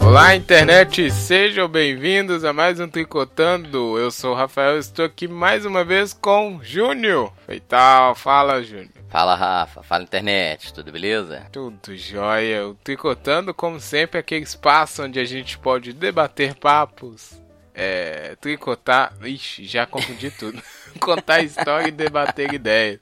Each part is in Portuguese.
Olá, internet! Sejam bem-vindos a mais um Tricotando. Eu sou o Rafael, estou aqui mais uma vez com Júnior. Feital, fala, Júnior. Fala, Rafa. Fala, internet. Tudo beleza? Tudo jóia. O Tricotando, como sempre, é aquele espaço onde a gente pode debater papos, é, tricotar. Ixi, já confundi tudo. Contar história e debater ideias.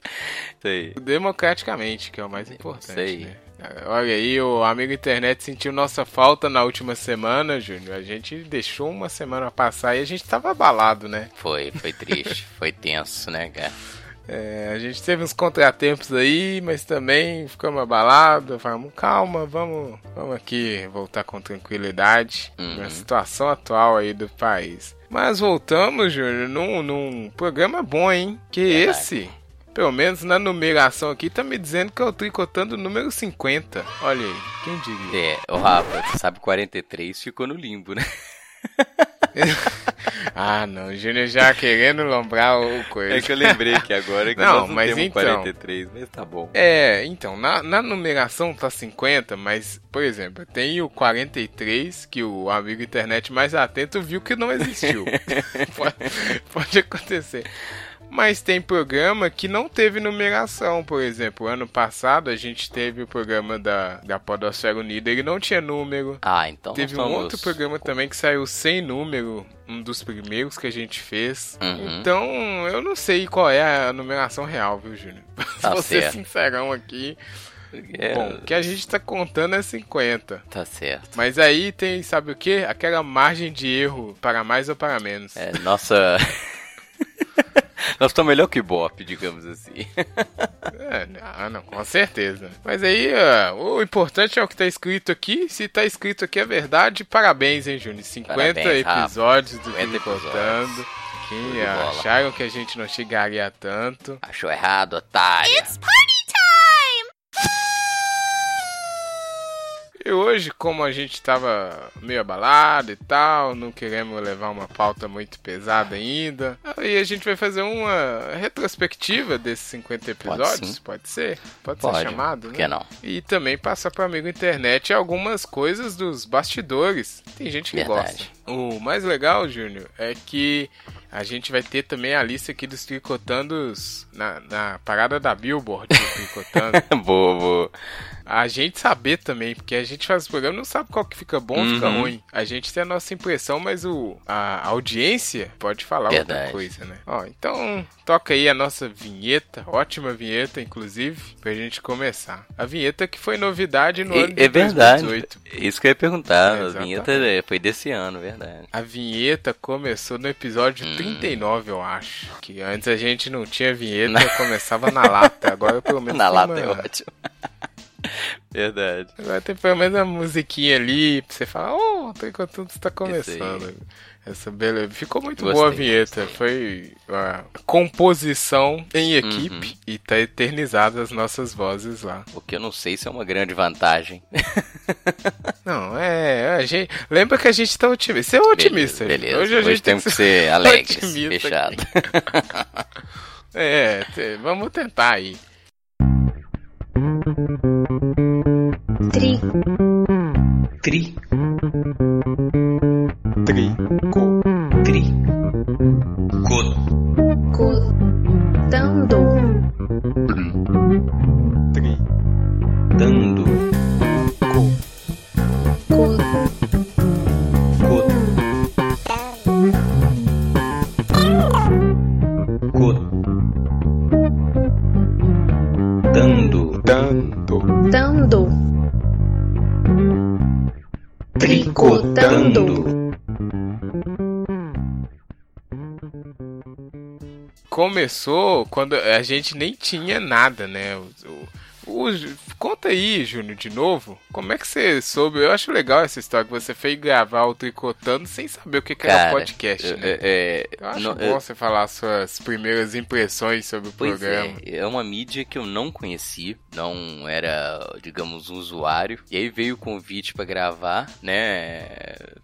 Isso aí. Democraticamente, que é o mais importante. Isso aí. Né? Olha aí, o amigo internet sentiu nossa falta na última semana, Júnior. A gente deixou uma semana passar e a gente tava abalado, né? Foi, foi triste. foi tenso, né, cara? É, a gente teve uns contratempos aí, mas também ficamos abalados. Falamos, calma, vamos, vamos aqui voltar com tranquilidade Uhum. na situação atual aí do país. Mas voltamos, Júnior, num, num programa bom, hein? Que Verdade. esse, pelo menos na numeração aqui, tá me dizendo que eu tricotando o número 50. Olha aí, quem diria? É, o Rafa, você sabe 43 ficou no limbo, né? ah, não, o Júnior já querendo lombrar o coisa. É que eu lembrei que agora que Não, nós não mas temos então- 43, mas tá bom. É, então, na, na numeração tá 50, mas, por exemplo, tem o 43, que o amigo internet mais atento viu que não existiu. pode, pode acontecer. Mas tem programa que não teve numeração, por exemplo. Ano passado a gente teve o programa da, da Podosfera Unida, ele não tinha número. Ah, então Teve um outro programa também que saiu sem número, um dos primeiros que a gente fez. Uhum. Então, eu não sei qual é a numeração real, viu, Júnior? Tá Vou ser sincerão aqui. É, Bom, o que a gente tá contando é 50. Tá certo. Mas aí tem, sabe o que? Aquela margem de erro para mais ou para menos. É, nossa... Nós estamos melhor que Bop, digamos assim. É, ah, não, com certeza. Mas aí, ó, o importante é o que tá escrito aqui. Se tá escrito aqui é verdade, parabéns, hein, Júnior? 50 Parabéns, episódios do 50 Tricotando. Que Show de bola. acharam que a gente não chegaria a tanto. Achou errado, otário. E hoje, como a gente tava meio abalado e tal, não queremos levar uma pauta muito pesada ainda, aí a gente vai fazer uma retrospectiva desses 50 episódios, sim. pode, ser? Pode, Pode, ser chamado, né? que não? E também passar para amigo internet algumas coisas dos bastidores. Tem gente que Verdade. gosta. O mais legal, Júnior, é que a gente vai ter também a lista aqui dos tricotandos na, na parada da Billboard do tricotando. boa, boa. A gente saber também, porque a gente faz o programa e não sabe qual que fica bom ou fica Uhum. ruim. A gente tem a nossa impressão, mas o, a audiência pode falar outra Verdade. coisa, né? Ó, então toca aí a nossa vinheta, ótima vinheta, inclusive, pra gente começar. A vinheta que foi novidade no E- ano de é verdade. 2018. Isso que eu ia perguntar. É, a vinheta é, foi desse ano, verdade. A vinheta começou no episódio Hum. 39, eu acho. Que antes a gente não tinha vinheta, começava na lata. Agora pelo menos Na lata uma- é ótimo. verdade. Agora tem pelo menos uma musiquinha ali pra você falar, oh, o Tricotando está começando. Essa beleza. Ficou muito Gostei, boa a vinheta. gostei. Foi a composição em equipe Uhum. e tá eternizada as nossas vozes lá. O que eu não sei se é uma grande vantagem. Não, é. A gente, lembra que a gente tá otimista. Você é otimista. Beleza. gente. Hoje, Hoje a gente tem que ser alegres, otimista fechado. É, vamos tentar aí. Tri, Tri, Trico. Começou quando a gente nem tinha nada, né? O, o- conta aí, Júnior, de novo. Como é que você soube? Eu acho legal essa história que você fez gravar o Tricotando sem saber o que, que era Cara, podcast, é- né? é- Eu acho não- bom é- você falar suas primeiras impressões sobre o Pois programa. é, é uma mídia que eu não conheci, não era, digamos, um usuário. E aí veio o convite pra gravar, né?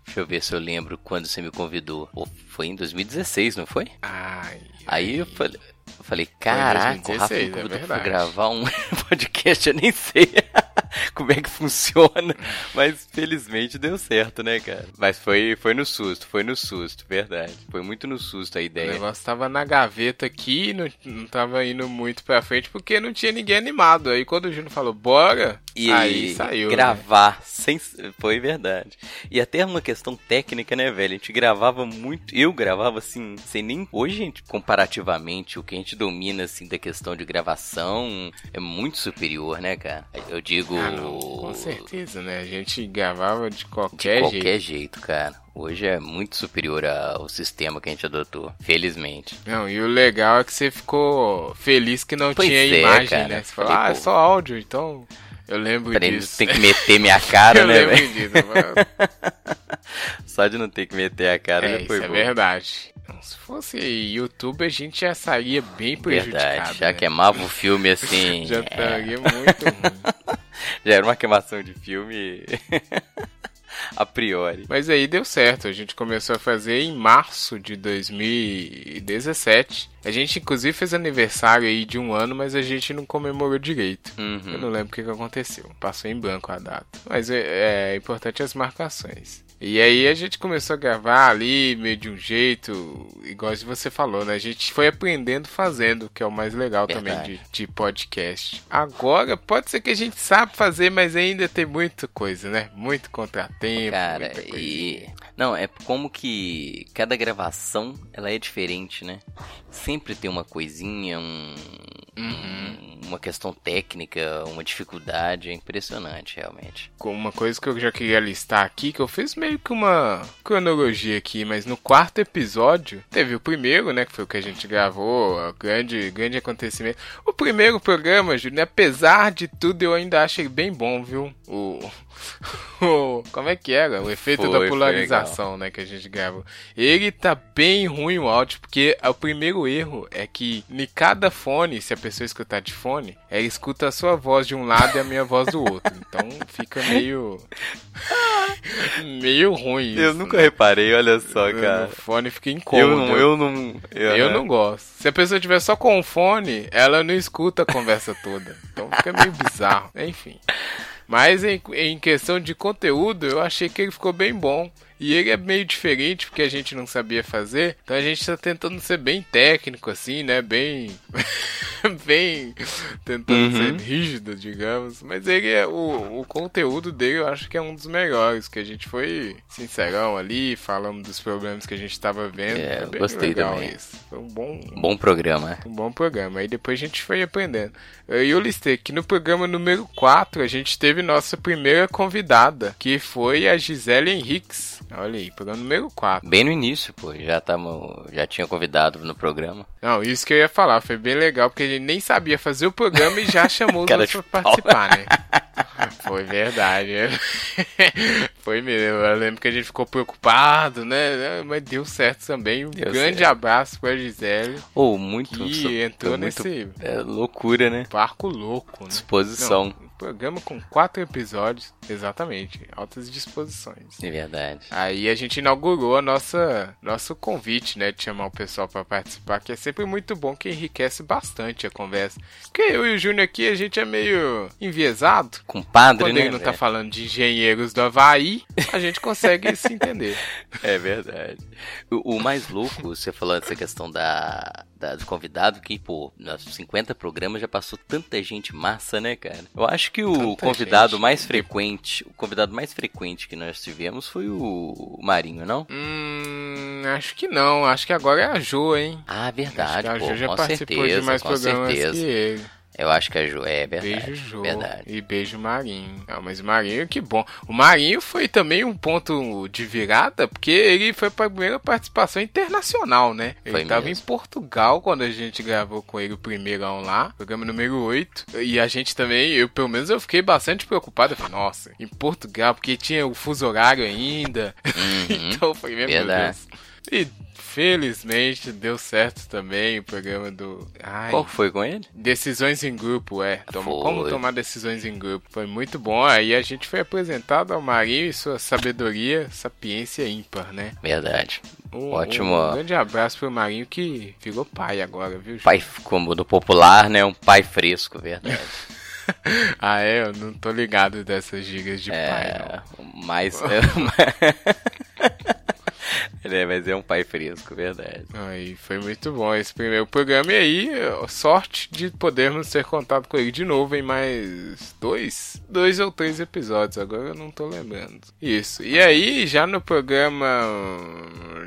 Deixa eu ver se eu lembro quando você me convidou. Pô, foi em 2016, não foi? Ai, Aí eu falei, eu falei caraca, o Rafa 2016, é verdade. gravar um podcast, eu nem sei como é que funciona, mas felizmente deu certo, né, cara? Mas foi, foi no susto, foi no susto, verdade. Foi muito no susto a O ideia. negócio tava na gaveta aqui, não, não tava indo muito pra frente porque não tinha ninguém animado. Aí quando o Júnior falou, bora, E aí saiu. né? gravar sem. Foi verdade. E até uma questão técnica, né, velho? A gente gravava muito. Eu gravava assim, sem nem. Hoje, gente, comparativamente, o que a gente domina, assim, da questão de gravação é muito superior, né, cara? Eu digo. Ah, não, com certeza, né? A gente gravava de De qualquer, qualquer jeito. jeito, cara. Hoje é muito superior ao sistema que a gente adotou. Felizmente. Não, e o legal é que você ficou feliz que não Pois tinha é, imagem, cara. né? Você falou, Falei, ah, é só áudio, então eu lembro Peraí, disso. tem que meter minha cara, eu né, lembro velho? disso. mano. Só de não ter que meter a cara É, já isso foi é bom. verdade. Então, Se fosse YouTube, a gente já sairia bem prejudicado. Verdade. Já né? queimava o filme assim. Já é, estaria muito ruim. Já era uma queimação de filme a priori. Mas aí deu certo, a gente começou a fazer em março de 2017. A gente inclusive fez aniversário aí de um ano, mas a gente não comemorou direito. Eu Uhum. não lembro o que, que aconteceu. Passou em branco a data. Mas é, é importante as marcações. E aí a gente começou a gravar ali, meio de um jeito, igual você falou, né? A gente foi aprendendo fazendo, que é o mais legal também Verdade. de, de podcast. Agora, pode ser que a gente sabe fazer, mas ainda tem muita coisa, né? Muito contratempo, Cara, muita coisa. e. Não, é como que cada gravação ela é diferente, né? Sempre tem uma coisinha, um. Um- Uma questão técnica, uma dificuldade. É impressionante, realmente. Com Uma coisa que eu já queria listar aqui, que eu fiz meio que uma cronologia aqui, mas no quarto episódio, teve o primeiro, né, que foi o que a gente gravou, o grande, grande acontecimento. O primeiro programa, Júnior, apesar de tudo, eu ainda achei bem bom, viu? O... o- como é que era? O efeito Foi, da polarização, né, que a gente gravou. Ele tá bem ruim o áudio, porque o primeiro erro é que em cada fone, se a pessoa escutar de fone, ela escuta a sua voz de um lado e a minha voz do outro. Então fica meio. meio ruim isso. eu nunca né? reparei, olha só, cara. fone fica Eu incômodo. não, eu não. Eu não gosto. Se a pessoa tiver só com o fone, ela não escuta a conversa toda. Então fica meio bizarro. Enfim. Mas em, em questão de conteúdo, eu achei que ele ficou bem bom. E ele é meio diferente porque a gente não sabia fazer. Então a gente tá tentando ser bem técnico, assim, né? Bem. bem. Tentando Uhum. ser rígido, digamos. Mas ele é. O, o conteúdo dele eu acho que é um dos melhores. Que a gente foi sincerão ali, falamos dos problemas que a gente tava vendo. É, eu gostei também. isso. Foi um bom, Bom programa. um bom programa. Aí depois a gente foi aprendendo. E eu listei que no programa número 4 a gente teve nossa primeira convidada, que foi a Gisele Henriques. Olha aí, programa número 4. Bem no início, pô. Já, tamo, já tinha convidado no programa. Não, isso que eu ia falar, foi bem legal, porque a gente nem sabia fazer o programa e já chamou os outros pra participar, né? Foi verdade. Foi mesmo. Eu lembro que a gente ficou preocupado, né? Mas deu certo também. Um Deu grande certo. abraço pra Gisele, Ou muito. que entrou muito- nesse É loucura, né? barco louco, né? Disposição. Não, programa com quatro episódios, exatamente, altas disposições. É verdade. Aí a gente inaugurou a nossa nosso convite, né, de chamar o pessoal para participar, que é sempre muito bom, que enriquece bastante a conversa. Porque eu e o Júnior aqui a gente é meio enviesado. Compadre, Quando né? ele não tá velho? falando de engenheiros do Havaí, a gente consegue se entender. É verdade. O, o mais louco, você falou dessa questão da, da- do convidado, que, pô, nos 50 programas já passou tanta gente massa, né, cara? Eu acho que o Tanta convidado gente. mais frequente, o convidado mais frequente que nós tivemos foi o, Marinho, não? Hum, acho que não, acho que agora é a Jo, hein? Ah, Acho que verdade, a pô, Jo já com participou certeza, de mais com programas certeza. que ele. Eu acho que é Jô, é verdade. Beijo, Jô. Verdade. E beijo, Marinho. Ah, mas o Marinho, que bom. O Marinho foi também um ponto de virada, porque ele foi pra primeira participação internacional, né? Ele Foi tava mesmo. em Portugal quando a gente gravou com ele o primeirão lá, programa número 8. E a gente também, eu pelo menos eu fiquei bastante preocupado. Eu falei, nossa, em Portugal, porque tinha o fuso horário ainda. Uhum. então foi mesmo. Verdade. Deus. E felizmente deu certo também o programa do. Ai, Qual foi com ele? Decisões em grupo, é. Como tomar decisões em grupo. Foi muito bom. Aí a gente foi apresentado ao Marinho e sua sabedoria, sapiência ímpar, né? Verdade. Um, Ótimo. Um grande abraço pro Marinho que virou pai agora, viu? Ju? Pai, como no popular, né? Um pai fresco, verdade. Ah, é? Eu não tô ligado dessas gigas de pai, É, mas. é, mas é um pai fresco, verdade. Aí foi muito bom esse primeiro programa. E aí, sorte de podermos ter contato com ele de novo em mais dois, dois ou três episódios. Agora eu não tô lembrando. Isso. E aí, já no programa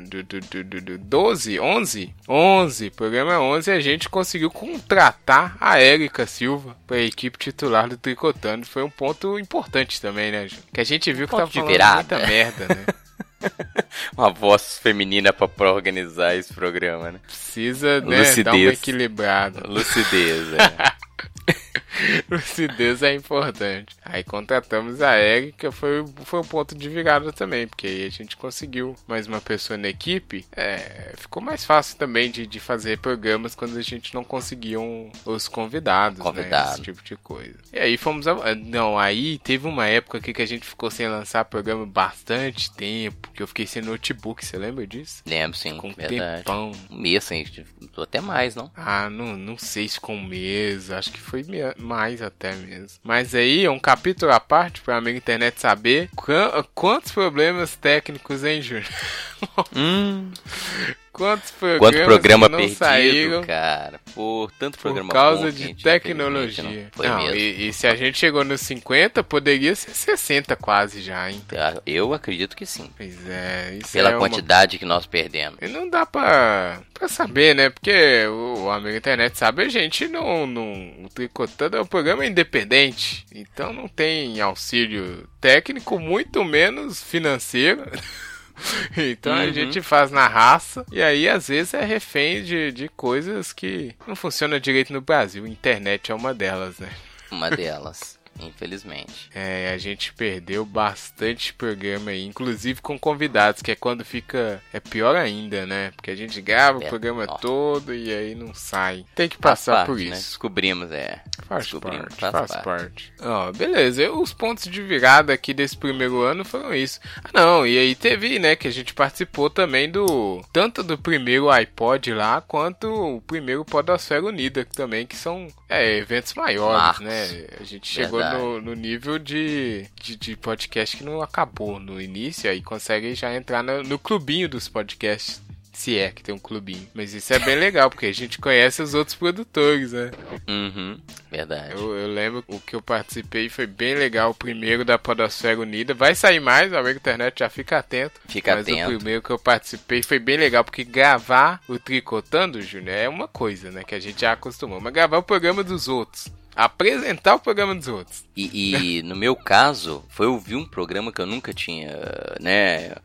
do, do, do, do, do 12, 11, 11, programa 11, a gente conseguiu contratar a Érica Silva para a equipe titular do Tricotando. Foi um ponto importante também, né, Ju? Que a gente viu que Ponto tava falando virada. muita merda, né? Uma voz feminina pra, pra organizar esse programa, né? Precisa, né, Lucidez. dar uma equilibrada. Lucidez, é. Lucidez é importante. Aí contratamos a Erika, foi, foi um ponto de virada também, porque aí a gente conseguiu mais uma pessoa na equipe. É, ficou mais fácil também de, de fazer programas quando a gente não conseguiam os convidados, Convidado. né? Esse tipo de coisa. E aí fomos. A, não, aí teve uma época aqui que a gente ficou sem lançar programa bastante tempo, que eu fiquei sem notebook, você lembra disso? Lembro, sim, Com verdade. tempão. Um mês, assim, até mais, não? Ah, não, não sei se com um mês, acho que foi me- mais até mesmo. Mas aí, um capítulo à parte pra amigo internet saber quan- quantos problemas técnicos, hein, Júnior? Hum, Quantos programas quanto programa não perdido, saíram cara. Por tanto por programa causa bom de gente, tecnologia. Não foi Não, mesmo. e, e se a gente chegou nos 50, poderia ser 60 quase já, hein? Ah, Eu acredito que sim. Pois é, isso Pela é uma quantidade que nós perdemos. E não dá pra, pra saber, né? Porque o, o amigo internet sabe, a gente não, não. O Tricotando é um programa independente. Então não tem auxílio técnico, muito menos financeiro. Então a Uhum. gente faz na raça. E aí, às vezes, é refém de, de coisas que não funcionam direito no Brasil. Internet é uma delas, né? Uma delas, infelizmente. É, a gente perdeu bastante programa aí, inclusive com convidados, que é quando fica. É pior ainda, né? Porque a gente grava o É, programa ó. todo e aí não sai. Tem que Faz passar parte, por né? isso. Descobrimos, é. Faz Descobrimos, parte, faz faz, parte. parte. Ó, beleza. Eu- os pontos de virada aqui desse primeiro ano foram isso. Ah, não, e aí teve, né, que a gente participou também do. Tanto do primeiro iPod lá, quanto o primeiro Podosfera Unida também, que são é, eventos maiores, Marcos. né? A gente chegou. No, no nível de, de, de podcast que não acabou no início, aí consegue já entrar no, no clubinho dos podcasts. Se é que tem um clubinho. Mas isso é bem legal, porque a gente conhece os outros produtores, né? Uhum, verdade. Eu, eu lembro o que eu participei foi bem legal. O primeiro da Podosfera Unida. Vai sair mais, o amigo internet já fica atento. Fica mas atento. o primeiro que eu participei foi bem legal, porque gravar o Tricotando, Júnior, é uma coisa, né? Que a gente já acostumou. Mas gravar o programa dos outros. Apresentar o programa dos outros. E, e no meu caso, foi ouvir um programa que eu nunca tinha, né?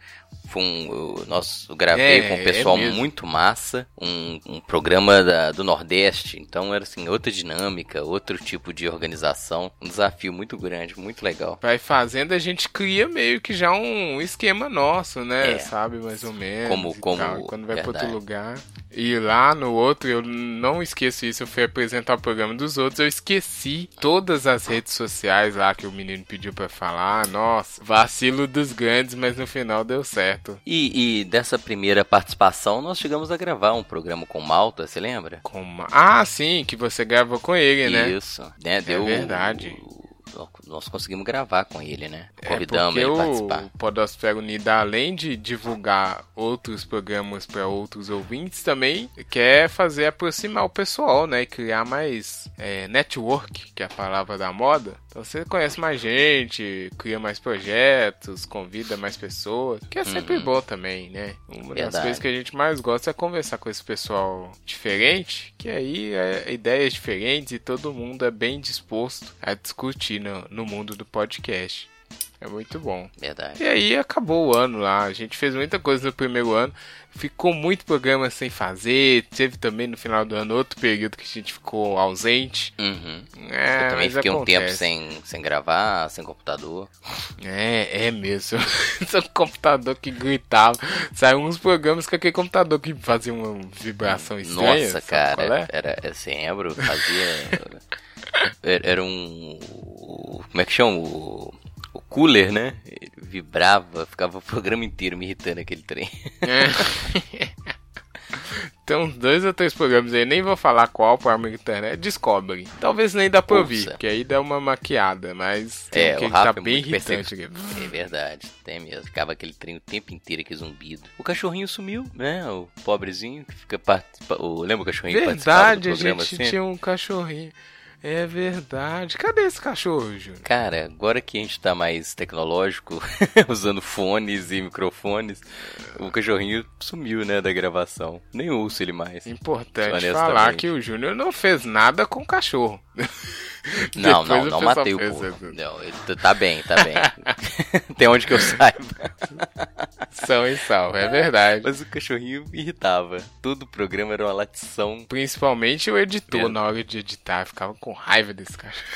Foi um, eu, nós, gravei É, com um é pessoal mesmo. muito massa, um, um programa da- do Nordeste, então era assim, outra dinâmica, outro tipo de organização, um desafio muito grande, muito legal. Vai fazendo, a gente cria meio que já um esquema nosso, né? É. Sabe, mais ou menos. Como- como- tal. Quando vai pra outro lugar. E lá no outro, eu não esqueço isso. Eu fui apresentar o programa dos outros. Eu esqueci todas as redes sociais lá que o menino pediu pra falar. Nossa, vacilo dos grandes, mas no final deu certo. E, e dessa primeira participação, nós chegamos a gravar um programa com Malta, você lembra? Com Ah, sim, que você gravou com ele, né? Isso, né? Deu, verdade. Nós conseguimos gravar com ele, né? É Convidamos porque ele a o participar. Podosfera Unida, além de divulgar outros programas para outros ouvintes, também quer fazer aproximar o pessoal, né? E criar mais é, network, que é a palavra da moda. Então você conhece mais gente, cria mais projetos, convida mais pessoas, que é sempre Uhum. bom também, né? Uma das Verdade. coisas que a gente mais gosta é conversar com esse pessoal diferente, que aí é ideias diferentes e todo mundo é bem disposto a discutir no, no mundo do podcast. É muito bom. Verdade. E aí acabou o ano lá. A gente fez muita coisa no primeiro ano. Ficou muito programa sem fazer. Teve também no final do ano outro período que a gente ficou ausente. Uhum. É, Eu também fiquei um tempo acontece. sem, sem gravar, sem computador. É, é mesmo. Esse computador que gritava. Saiu uns programas com aquele computador que fazia uma vibração estranha. Nossa, cara, é? era, eu lembro, fazia. era um. Como é que chama? O, o cooler, né? Ele vibrava, ficava o programa inteiro me irritando aquele trem. É. Uns dois ou três programas aí, nem vou falar qual para amigo internet, descobre. Talvez nem dá pra ouvir, porque aí dá uma maquiada, mas tem É, que o tá é bem irritante aqui. É verdade, tem mesmo. Ficava aquele trem o tempo inteiro aqui zumbido. O cachorrinho sumiu, né? O pobrezinho que fica participa... Lembra o cachorrinho Verdade, a gente sempre? tinha um cachorrinho. É verdade. Cadê esse cachorro, Júnior? Cara, agora que a gente tá mais tecnológico, usando fones e microfones, o cachorrinho sumiu, né, da gravação. Nem ouço ele mais. Importante falar que o Júnior não fez nada com o cachorro. Não, não, não matei o porco. isso. Não, ele tá bem, tá bem. Tem onde que eu saiba. São e salvo, é verdade. Mas o cachorrinho me irritava. Todo o programa era uma latição. Principalmente o editor, na hora de editar, ficava com raiva desse cachorro.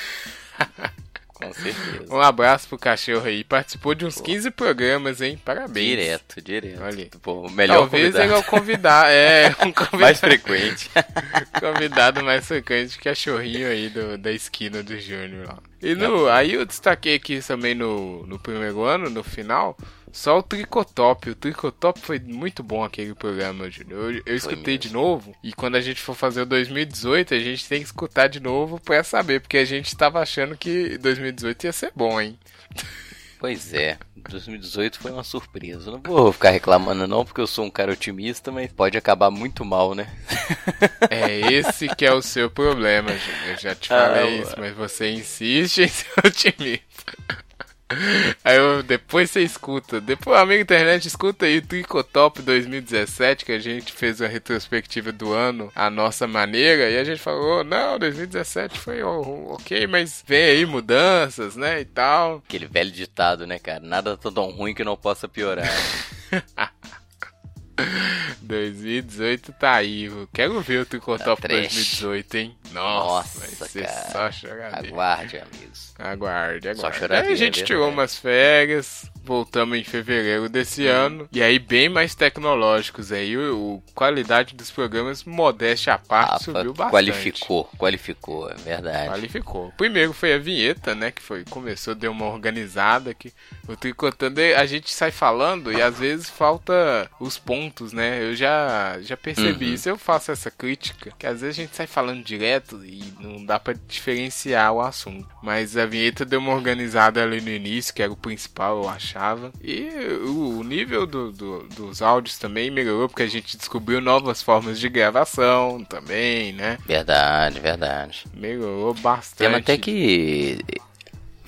Com certeza. Um abraço pro cachorro aí. Participou de uns 15 programas, hein? Parabéns. Direto, direto. Olha. Pô, melhor Talvez convidado. ele é o convidado. É, um convidado mais frequente. convidado mais frequente que cachorrinho aí do, da esquina do Júnior lá. E no, aí eu destaquei aqui também no, no primeiro ano, no final, só o Tricotop. O Tricotop foi muito bom aquele programa, Júnior. Eu, eu escutei de novo e quando a gente for fazer o 2018, a gente tem que escutar de novo pra saber, porque a gente tava achando que 2018 ia ser bom, hein? Pois é, 2018 foi uma surpresa. Eu não vou ficar reclamando não, porque eu sou um cara otimista, mas pode acabar muito mal, né? É esse que é o seu problema, Júnior. Eu já te Ah, falei mano. isso, mas você insiste em ser otimista. Aí eu- depois você escuta. Depois, amigo internet, escuta aí o Tricotop 2017, que a gente fez a retrospectiva do ano à nossa maneira. E a gente falou: não, 2017 foi ok, mas vem aí mudanças, né? E tal. Aquele velho ditado, né, cara? Nada tá tão ruim que não possa piorar. 2018 tá aí. Quero ver o Tricotop Tá trash. 2018, hein? Nossa, Nossa, vai ser cara. só choradeira. Aguarde, amigos. Aguarde, aguarde. choradeira, Aí a gente é tirou umas férias, voltamos em fevereiro desse Hum. ano. E aí, bem mais tecnológicos aí. O, o- qualidade dos programas, modéstia à parte, Rafa subiu bastante. qualificou, qualificou, é verdade. Qualificou. Primeiro foi a vinheta, né? Que foi, começou, deu uma organizada que o tricotando a gente sai falando e às vezes falta os pontos, né? Eu já, já percebi Uhum. isso. Eu faço essa crítica, que às vezes a gente sai falando direto e não dá pra diferenciar o assunto. Mas a vinheta deu uma organizada ali no início, que era o principal, eu achava. E o, o nível do- do- dos áudios também melhorou, porque a gente descobriu novas formas de gravação também, né? Verdade, verdade. Melhorou bastante. Temos até que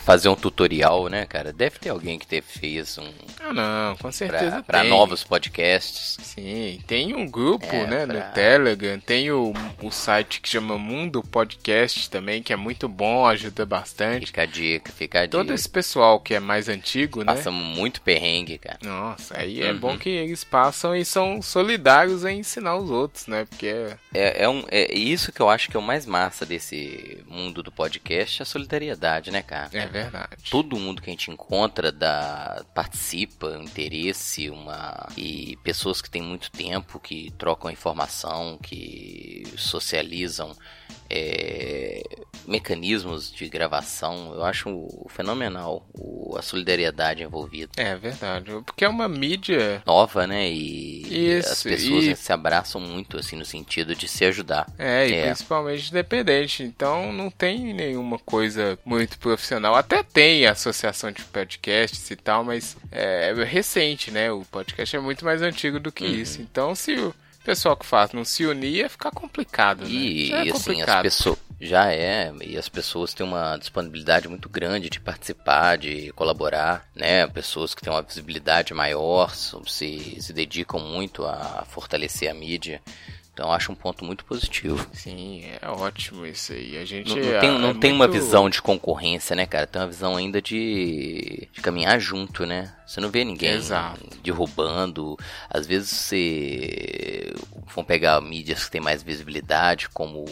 fazer um tutorial, né, cara? Deve ter alguém que te fez um Ah, não, com certeza tem. novos podcasts. Sim, tem um grupo, É, né, pra- no Telegram, tem o, o site que chama Mundo Podcast também, que é muito bom, ajuda bastante. Fica a dica, fica a dica. Todo esse pessoal que é mais antigo, né? Passamos muito perrengue, cara. Nossa, aí é Uhum. bom que eles passam e são solidários em ensinar os outros, né? Porque é- É, é, um, é isso que eu acho que é o mais massa desse mundo do podcast, a solidariedade, né, cara? é verdade. Todo mundo que a gente encontra da, participa, um interesse, uma e pessoas que têm muito tempo, que trocam informação, que socializam. É, mecanismos de gravação, eu acho fenomenal o- a solidariedade envolvida. É verdade. Porque é uma mídia. Nova, né? E Isso, as pessoas e- se abraçam muito, assim, no sentido de se ajudar. É, e É. principalmente independente. Então não tem nenhuma coisa muito profissional. Até tem associação de podcasts e tal, mas é recente, né? O podcast é muito mais antigo do que Uhum. isso. Então se o pessoal que faz não se unir, ia ficar complicado, né? E, é e, assim, as complicado. pessoas. Já é, e as pessoas têm uma disponibilidade muito grande de participar, de colaborar, né? Pessoas que têm uma visibilidade maior, se, se dedicam muito a fortalecer a mídia. Então acho um ponto muito positivo. Sim, é ótimo isso aí. A gente Não, não tem, é- não é tem uma muito- visão de concorrência, né, cara? Tem uma visão ainda de, de caminhar junto, né? Você não vê ninguém Exato. derrubando. Às vezes você. Vão pegar mídias que tem mais visibilidade, como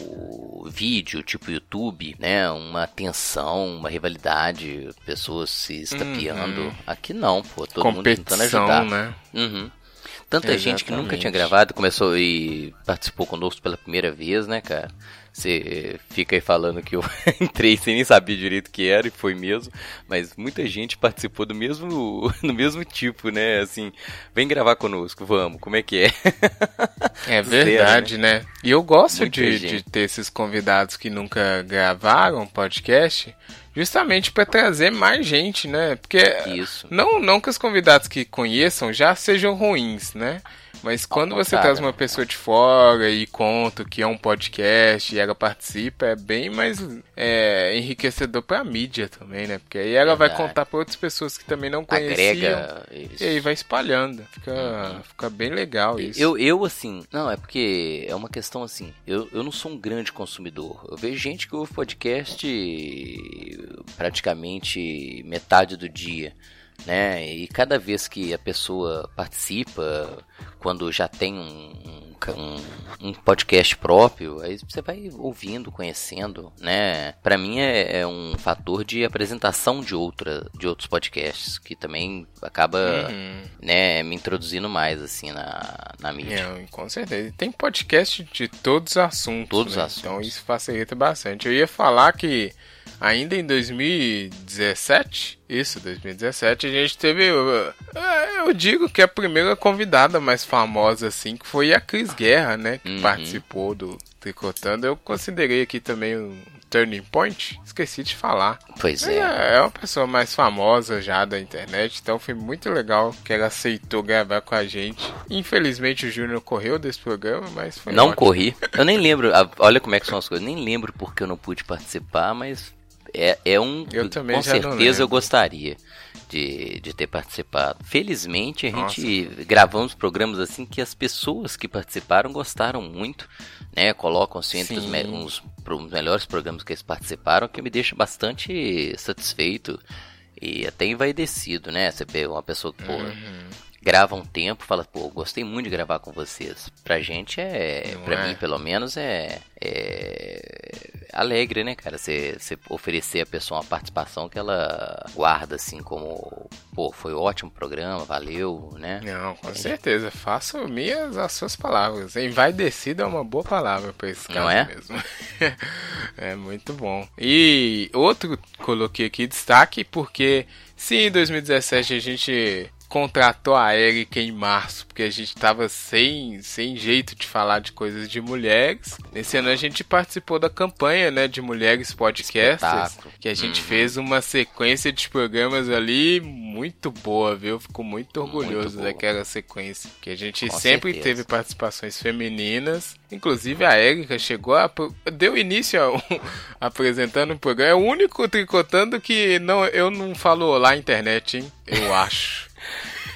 vídeo, tipo YouTube, né? Uma tensão, uma rivalidade, pessoas se estapeando. Uhum. Aqui não, pô. Todo mundo tentando competição, ajudar. né? Uhum. Tanta gente que nunca Exatamente. tinha gravado começou e participou conosco pela primeira vez, né, cara? Você fica aí falando que eu entrei sem nem saber direito o que era e foi mesmo, mas muita gente participou do mesmo, do mesmo tipo, né? Assim, vem gravar conosco, vamos, como é que é? É Zero, verdade, né? E eu gosto de, de ter esses convidados que nunca gravaram podcast, justamente para trazer mais gente, né? Porque Isso. não, não que os convidados que conheçam já sejam ruins, né? Mas quando você traz uma pessoa de fora e conta que é um podcast e ela participa, é bem mais é, enriquecedor pra mídia também, né? Porque aí ela vai Verdade. contar pra outras pessoas que também não conheciam. Agrega. E aí vai espalhando. Fica, fica bem legal isso. Eu, eu, assim, não, é porque é uma questão assim, eu, eu não sou um grande consumidor. Eu vejo gente que ouve podcast praticamente metade do dia, né? E cada vez que a pessoa participa, quando já tem um, um, um podcast próprio, aí você vai ouvindo, conhecendo, né? Pra mim é, é um fator de apresentação de, outra, de outros podcasts, que também acaba Uhum. né, me introduzindo mais assim na, na mídia. É, com certeza. Tem podcast de todos os assuntos. Todos os né? assuntos. Então isso facilita bastante. Eu ia falar que ainda em 2017, isso, 2017, a gente teve. uh, Eu digo que a primeira convidada mais famosa, assim, que foi a Cris Guerra, né? Que Uhum. participou do Tricotando. Eu considerei aqui também um Turning Point. Esqueci de falar. Pois é. É, é uma pessoa mais famosa já da internet, então foi muito legal que ela aceitou gravar com a gente. Infelizmente o Júnior correu desse programa, mas foi Não ótimo. corri. Eu nem lembro. Olha como é que são as coisas. Nem lembro porque eu não pude participar, mas é, é um. Eu também com certeza eu gostaria de, de ter participado. Felizmente a Nossa. gente gravamos programas assim que as pessoas que participaram gostaram muito, né? Colocam-se entre os, me- uns, os melhores programas que eles participaram, que me deixa bastante satisfeito e até envaidecido, né? Você pega uma pessoa que, pô, Uhum. grava um tempo, fala, pô, gostei muito de gravar com vocês. Pra gente é, Não pra é? mim pelo menos é, é alegre, né, cara? Você oferecer a pessoa uma participação que ela guarda assim como, pô, foi ótimo o programa, valeu, né? Não, com certeza. Faço minhas as suas palavras. Envaidecido é uma boa palavra pra esse Não caso é? mesmo. é muito bom. E outro coloquei aqui destaque porque se em 2017 a gente contratou a Erika em março, porque a gente tava sem, sem jeito de falar de coisas de mulheres. Nesse ano a gente participou da campanha, né, de mulheres podcasters, que a gente Uhum. fez uma sequência de programas ali muito boa, viu? Fico muito orgulhoso boa. daquela sequência, que a gente Com sempre certeza. teve participações femininas. Inclusive a Erika chegou a deu início ao, apresentando o programa. É o único tricotando que não eu não falo olá internet, hein? Eu acho.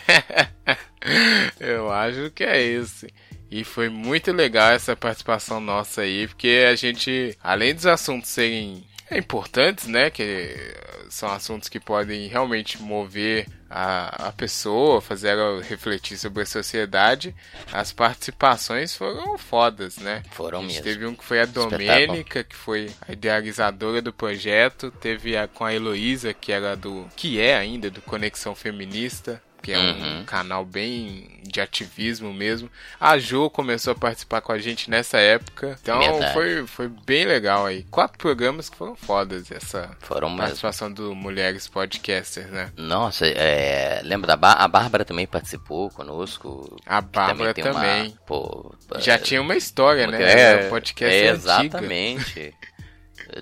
Eu acho que é esse. E foi muito legal essa participação nossa aí, porque a gente, além dos assuntos serem importantes, né, que são assuntos que podem realmente mover a, a pessoa, fazer ela refletir sobre a sociedade, as participações foram fodas, né? Foram a gente mesmo. teve um que foi a Domênica, que foi a idealizadora do projeto, teve a com a Heloísa, que era do que é ainda do Conexão Feminista. Que é um Uhum. canal bem de ativismo mesmo. A Jo começou a participar com a gente nessa época. Então Verdade. foi, foi bem legal aí. Quatro programas que foram fodas essa Foram mesmo. participação do Mulheres Podcasters, né? Nossa, é, lembra da Bá- a Bárbara também participou conosco. A Bárbara uma- também. pô, Já tinha uma história, né? É, podcast é, é exatamente.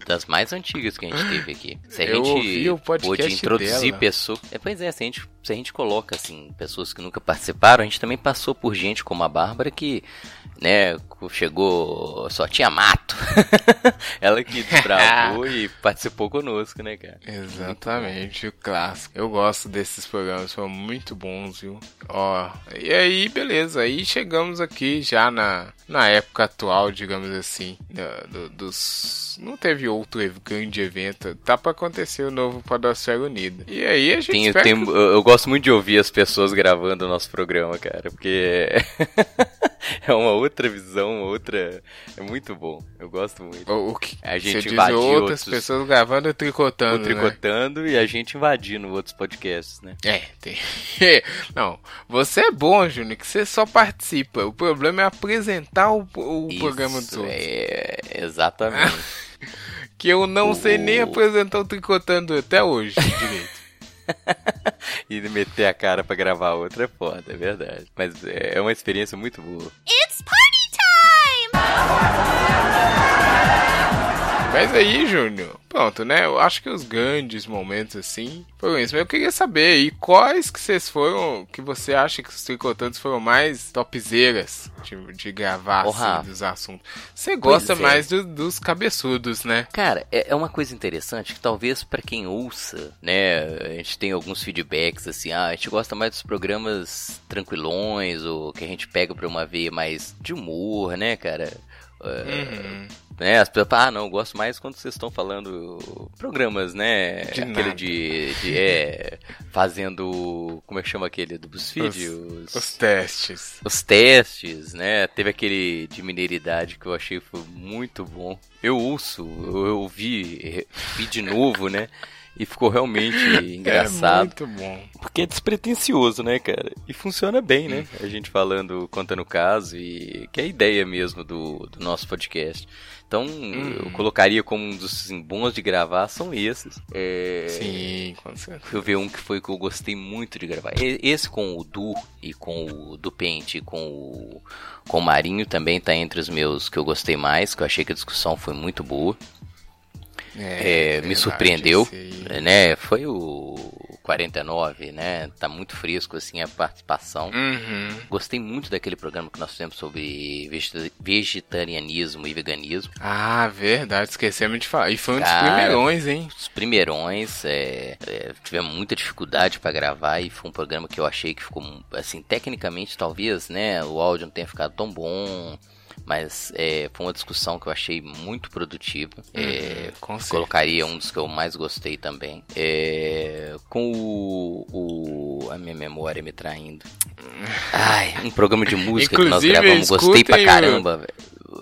Das mais antigas que a gente teve aqui. Se a Eu gente pôde introduzir pessoas. É, pois é, se a, gente, se a gente coloca assim, pessoas que nunca participaram, a gente também passou por gente como a Bárbara que, né, chegou. só tinha mato. Ela que desbravou e participou conosco, né, cara? Exatamente, o clássico. Eu gosto desses programas, foram muito bons, viu? Ó, e aí, beleza. Aí chegamos aqui já na, na época atual, digamos assim, da- do- dos. Não teve outro grande evento. Tá pra acontecer o novo Podosfera Unida. E aí a gente Tem, tem- que- eu, eu gosto muito de ouvir as pessoas gravando o nosso programa, cara, porque é uma outra visão, uma outra. É muito bom. Eu gosto muito. o, que A gente você diz invadiu outras outros- pessoas gravando e tricotando, né? tricotando e a gente invadindo outros podcasts, né? É, tem. Não, você é bom, Júnior, que você só participa. O problema é apresentar o, o programa dos Isso, outros. é, exatamente. Que eu não O- sei nem apresentar o Tricotando até hoje direito. e meter a cara pra gravar outra é foda, é verdade. Mas é uma experiência muito boa. Mas aí, Júnior, pronto, né? Eu acho que os grandes momentos assim foram isso. Mas eu queria saber aí quais que vocês foram, que você acha que os tricotantes foram mais topzeiras de, de gravar Ô, assim, dos assuntos. Você gosta é. mais do- dos cabeçudos, né? Cara, é, é uma coisa interessante que talvez pra quem ouça, né, a gente tem alguns feedbacks assim, ah, a gente gosta mais dos programas tranquilões, ou que a gente pega pra uma veia mais de humor, né, cara? É, Uhum. Né, as pessoas falam, ah, não, eu gosto mais quando vocês estão falando programas, né? De aquele nada. de, de é, fazendo, como é que chama aquele do BuzzFeed? Os, os testes. os testes, né? Teve aquele de mineiridade que eu achei foi muito bom. Eu ouço, eu, eu ouvi, vi de novo, né? E ficou realmente É engraçado. muito bom. Porque é despretensioso, né, cara? E funciona bem, né? A gente falando, contando o caso e que é a ideia mesmo do, do nosso podcast. Então, eu colocaria como um dos assim, bons de gravar são esses. É, Sim, com certeza. Eu ver um que foi que eu gostei muito de gravar. Esse com o Du e com o do Pente e com o, com o Marinho também tá entre os meus que eu gostei mais, que eu achei que a discussão foi muito boa. É, me verdade, surpreendeu, esse aí. né? Foi o 49, né? Tá muito fresco assim a participação. Uhum. Gostei muito daquele programa que nós fizemos sobre vegeta- vegetarianismo e veganismo. Ah, verdade, esquecemos de falar. E foi um dos Cara, primeirões, hein? Os primeirões, é, é, tivemos muita dificuldade pra gravar e foi um programa que eu achei que ficou, assim, tecnicamente talvez, né, o áudio não tenha ficado tão bom, mas é, foi uma discussão que eu achei muito produtiva. É, com certeza. colocaria um dos que eu mais gostei também. É, com o, o- a minha memória me traindo. Ai, um programa de música que nós gravamos, gostei pra o- caramba.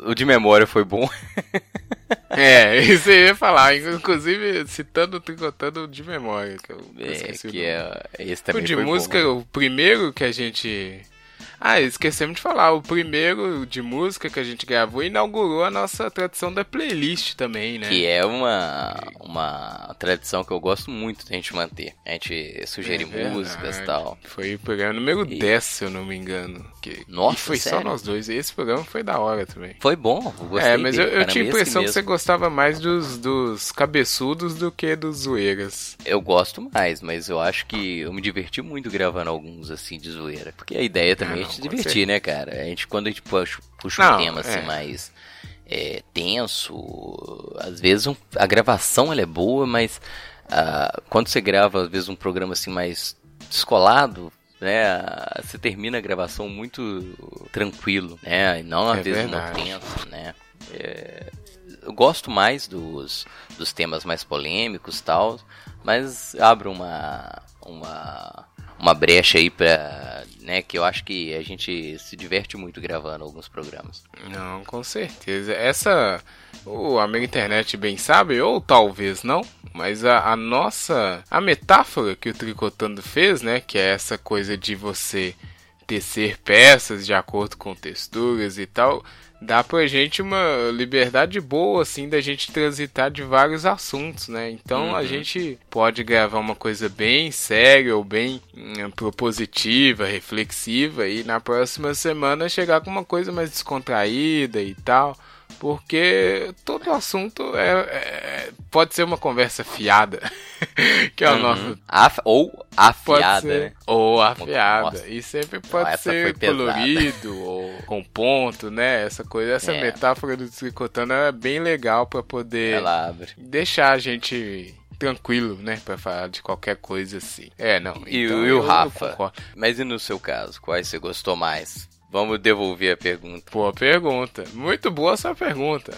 O de memória foi bom. É, isso eu ia falar. Inclusive, citando, tricotando de memória. Que eu É, o que é, esse O também de foi bom. música, o primeiro que a gente. Ah, esquecemos de falar. O primeiro de música que a gente gravou inaugurou a nossa tradição da playlist também, né? Que é uma, uma tradição que eu gosto muito da gente manter. A gente sugerir É músicas e tal. Foi o programa número E- 10, se eu não me engano. Que... Nossa, e foi só sério? nós dois. Esse programa foi da hora também. Foi bom, eu gostei é, mas eu, dele, eu caramba, tinha a impressão que você gostava mais dos, dos cabeçudos do que dos zoeiras. Eu gosto mais, mas eu acho que eu me diverti muito gravando alguns assim de zoeira. Porque a ideia também Ah, é a não, gente se divertir, né, cara? A gente, quando a gente puxa, puxa Não, um tema assim é. mais é, tenso, às vezes um- a gravação ela é boa, mas ah, quando você grava, às vezes, um programa assim mais descolado, né, você termina a gravação muito tranquilo, né, e não às É vezes verdade. não tenso, né. É, eu gosto mais dos, dos temas mais polêmicos tal, mas abro uma, uma, uma brecha aí pra né? Que eu acho que a gente se diverte muito gravando alguns programas. Não, com certeza. Essa. O amigo internet bem sabe, ou talvez não, mas a, a nossa. A metáfora que o Tricotando fez, né? Que é essa coisa de você tecer peças de acordo com texturas e tal dá pra gente uma liberdade boa, assim, da gente transitar de vários assuntos, né? Então Uhum. a gente pode gravar uma coisa bem séria ou bem hum, propositiva, reflexiva, e na próxima semana chegar com uma coisa mais descontraída e tal. Porque todo assunto é, é- pode ser uma conversa fiada, que é o Uhum. nosso Af- ou afiada, ser. né? Ou afiada. Nossa. E sempre pode foi ser colorido ou com ponto, né? Essa coisa, essa É. metáfora do tricotando é bem legal pra poder deixar a gente tranquilo, né? Pra falar de qualquer coisa assim. É, não. E, então o- e o Rafa? Mas e no seu caso, quais você gostou mais? Vamos devolver a pergunta. Boa pergunta. Muito boa essa pergunta.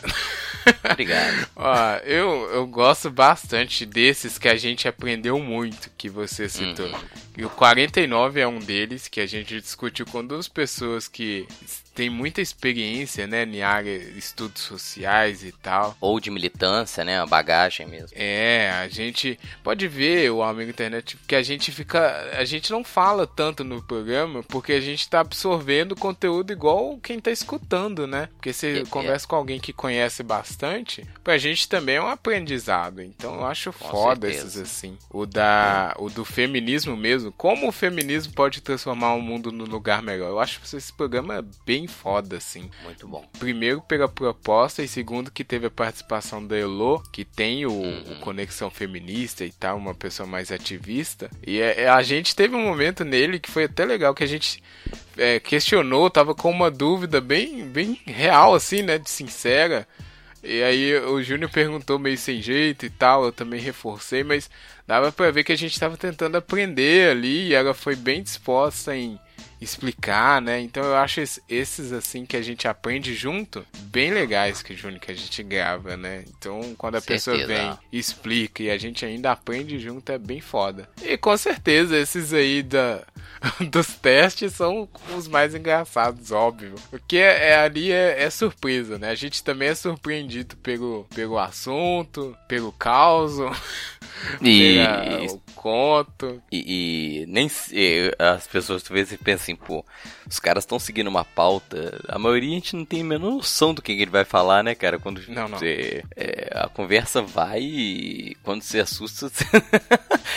Obrigado. Ó, eu, eu gosto bastante desses que a gente aprendeu muito, que você citou. Uhum. E o 49 é um deles, que a gente discutiu com duas pessoas que têm muita experiência, né, em área de estudos sociais e tal. Ou de militância, né? A bagagem mesmo. É, a gente pode ver o amigo internet que a gente fica, a gente não fala tanto no programa porque a gente tá absorvendo conteúdo igual quem tá escutando, né? Porque você É, conversa com alguém que conhece bastante, pra gente também é um aprendizado. Então eu acho Com foda certeza. esses assim. O da o do feminismo mesmo, como o feminismo pode transformar o mundo num lugar melhor. Eu acho esse programa bem foda assim Muito bom. primeiro pela proposta e segundo que teve a participação da Elo, que tem o, o Conexão Feminista e tal, uma pessoa mais ativista. E é- é- a gente teve um momento nele que foi até legal, que a gente é, questionou, tava com uma dúvida bem, bem real, assim, né, de sincera. E aí o Júnior perguntou meio sem jeito e tal, eu também reforcei, mas dava pra ver que a gente tava tentando aprender ali e ela foi bem disposta em explicar, né? Então eu acho es- esses assim que a gente aprende junto bem legais que Júnior que a gente grava, né? Então quando a pessoa Certeza. vem e explica e a gente ainda aprende junto é bem foda. E com certeza esses aí da dos testes são os mais engraçados, óbvio. Porque é, é- ali é, é surpresa, né? A gente também é surpreendido pelo, pelo assunto, pelo caos, E, pelo conto. e, e nem se- as pessoas talvez pensem, pô, os caras estão seguindo uma pauta. A maioria a gente não tem a menor noção do que ele vai falar, né, cara? Quando Não, não. você- é, a conversa vai e quando você assusta, você,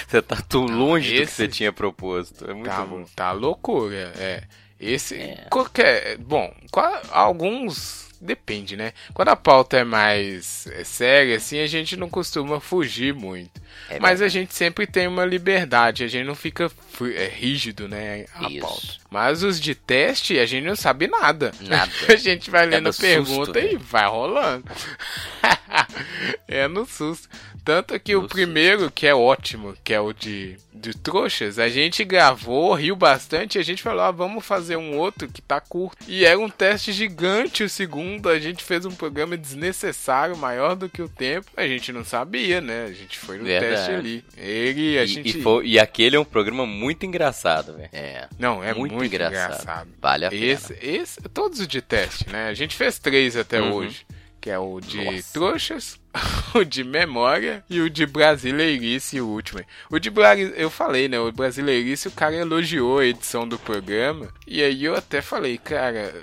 você tá tão longe do que esse- você tinha proposto. É muito tá, bom. tá loucura, é. Esse. É. Qualquer. Bom, qual- alguns. Depende, né? Quando a pauta é mais é, séria, assim, a gente não costuma fugir muito. É Mas a gente sempre tem uma liberdade, a gente não fica é, rígido, né? A Isso. pauta. Mas os de teste, a gente não sabe nada. Nada. a gente vai lendo no a pergunta susto, e velho. vai rolando. é no susto. Tanto que o No primeiro, que é ótimo, que é o de, de trouxas, a gente gravou, riu bastante e a gente falou, ah, vamos fazer um outro que tá curto. E era um teste gigante o segundo, a gente fez um programa desnecessário, maior do que o tempo. A gente não sabia, né? A gente foi no Verdade. teste ali. Ele, a E, gente... e, foi- e aquele é um programa muito engraçado, velho. É. Não, é muito, muito engraçado. engraçado. Vale a pena. Esse, esse, todos os de teste, né? A gente fez três até Uhum. hoje. Que é o de Nossa. trouxas, o de memória e o de brasileirice, o último. O de Brasi- eu falei, né? O brasileirice, o cara elogiou a edição do programa. E aí eu até falei, cara,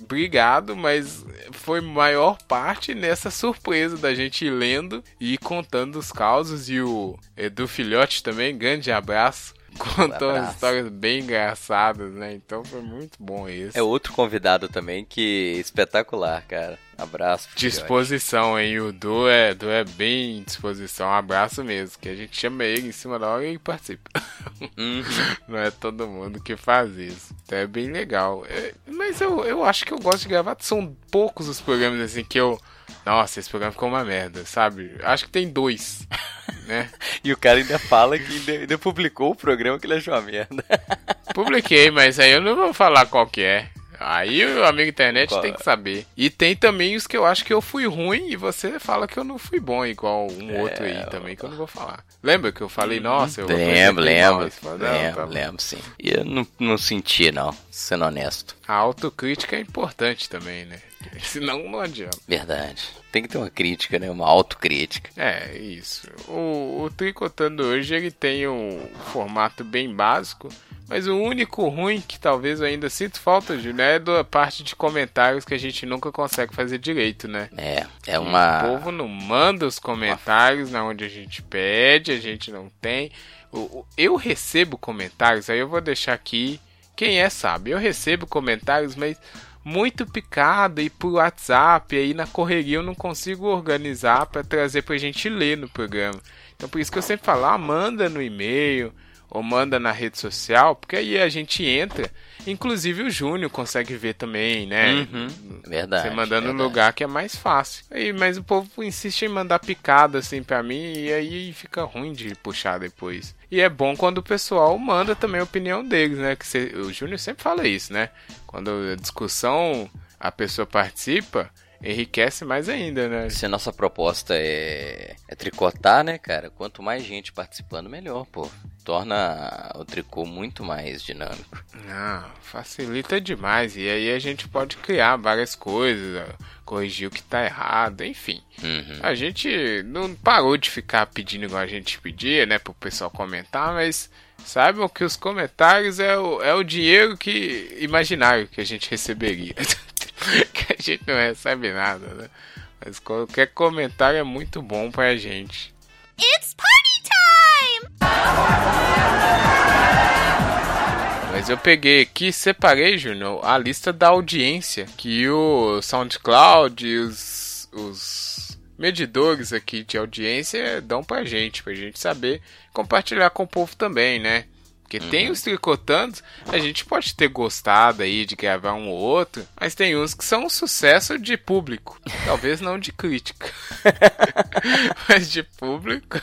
obrigado, mas foi maior parte nessa surpresa da gente ir lendo e contando os causos. E o Edu Filhote também, grande abraço. Contou umas abraço. histórias bem engraçadas, né? Então foi muito bom esse. É outro convidado também que espetacular, cara. Abraço. Disposição, hein? O Du é, Du é bem disposição. Um abraço mesmo. Que a gente chama ele em cima da hora e participa. Uhum. Não é todo mundo que faz isso. Então é bem legal. É, mas eu, eu acho que eu gosto de gravar. São poucos os programas assim que eu. Nossa, esse programa ficou uma merda, sabe? Acho que tem dois. Né? E o cara ainda fala que ainda, ainda publicou o programa que ele achou uma merda. Publiquei, mas aí eu não vou falar qual que é. Aí o amigo internet Qual- tem que saber. E tem também os que eu acho que eu fui ruim e você fala que eu não fui bom, igual um É, outro aí também que eu não vou falar. Lembra que eu falei, nossa, eu Lembro, apresentei mal, lembro. Lembro, tá lembro, sim. E eu não, não senti, não, sendo honesto. A autocrítica é importante também, né? Senão não adianta. Verdade. Tem que ter uma crítica, né? Uma autocrítica. É, isso. O, o Tricotando hoje ele tem um formato bem básico, mas o único ruim que talvez eu ainda sinto falta, Júlio, é da parte de comentários que a gente nunca consegue fazer direito, né? É, é O uma. povo não manda os comentários na onde a gente pede, a gente não tem. O- o- eu recebo comentários, aí eu vou deixar aqui. Quem é sabe, eu recebo comentários, mas muito picado e por WhatsApp, aí na correria eu não consigo organizar para trazer pra gente ler no programa. Então por isso que eu sempre falo, ah, manda no e-mail ou manda na rede social, porque aí a gente entra. Inclusive o Júnior consegue ver também, né? Uhum, verdade. Você mandando no verdade. lugar que é mais fácil. Aí, mas o povo insiste em mandar picada assim pra mim e aí fica ruim de puxar depois. E é bom quando o pessoal manda também a opinião deles, né? Que cê- o Júnior sempre fala isso, né? Quando a discussão a pessoa participa, enriquece mais ainda, né? Se a nossa proposta é, é tricotar, né, cara? Quanto mais gente participando, melhor, pô. Torna o tricô muito mais dinâmico. Não, facilita demais. E aí a gente pode criar várias coisas, corrigir o que tá errado, enfim. Uhum. A gente não parou de ficar pedindo igual a gente pedia, né, pro pessoal comentar, mas saibam que os comentários é o, é o dinheiro que imaginário que a gente receberia. que a gente não recebe nada, né? Mas qualquer comentário é muito bom pra gente. It's party time! Mas eu peguei aqui separei, Júnior, a lista da audiência que o SoundCloud e os, os medidores aqui de audiência dão pra gente, pra gente saber compartilhar com o povo também, né? Porque tem os tricotandos, a gente pode ter gostado aí de gravar um ou outro, mas tem uns que são um sucesso de público, talvez não de crítica. mas de público,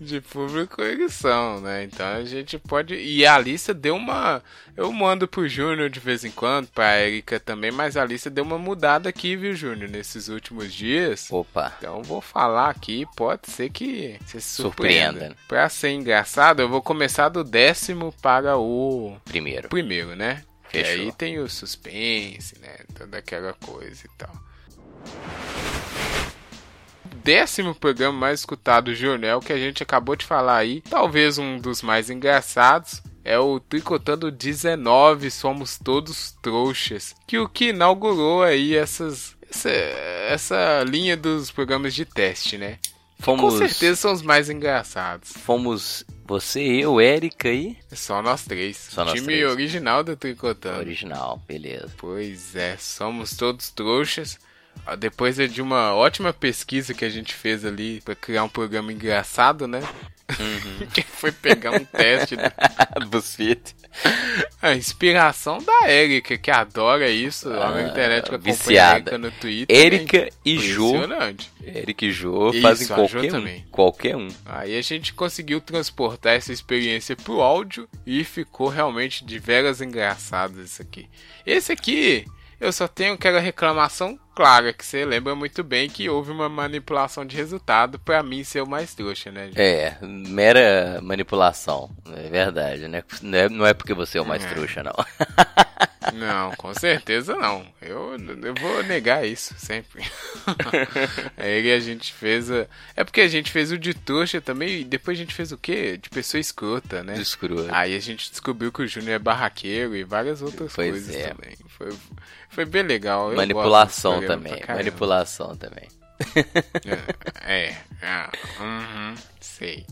de público eles são, né? Então a gente pode. E a lista deu uma. Eu mando pro Júnior de vez em quando, pra Erika também, mas a lista deu uma mudada aqui, viu, Júnior, nesses últimos dias. Opa. Então eu vou falar aqui, pode ser que você se Surpreenda. surpreenda. Pra ser engraçado, eu vou começar do décimo para o Primeiro. primeiro, né? Que Fechou. aí tem o suspense, né? Toda aquela coisa e tal. Décimo programa mais escutado, Jornal, que a gente acabou de falar aí. Talvez um dos mais engraçados. É o Tricotando 19, Somos Todos Trouxas. Que o que inaugurou aí essas, essa, essa linha dos programas de teste, né? Fomos, Com certeza são os mais engraçados. fomos você, eu, Érica e Só nós três. Só nós Time três. original do Tricotando. original, beleza. Pois é, somos todos trouxas. Ah, Depois é de uma ótima pesquisa que a gente fez ali pra criar um programa engraçado, né? Uhum. que foi pegar um teste. do- BuzzFeed. A inspiração da Erika, que adora isso. a minha internet que Ah, viciada. Erika no Twitter. Érica é e. Impressionante. Érica e Isso, fazem Jô qualquer um. também. Qualquer um. Aí a gente conseguiu transportar essa experiência pro áudio e ficou realmente de veras engraçado isso aqui. Esse aqui, eu só tenho aquela reclamação clara, que você lembra muito bem que houve uma manipulação de resultado pra mim ser o mais trouxa, né? gente? É, mera manipulação. É verdade, né? Não é, não é porque você é o mais É. trouxa, não. Não, com certeza não. Eu, eu vou negar isso sempre. Aí a gente fez a... É porque a gente fez o de trouxa também e depois a gente fez o quê? De pessoa escrota, né? Escroto. Aí a gente descobriu que o Júnior é barraqueiro e várias outras Pois coisas é. também. Foi, foi bem legal. Manipulação também. Manipulação também. É, é. Ah, uhum, sei.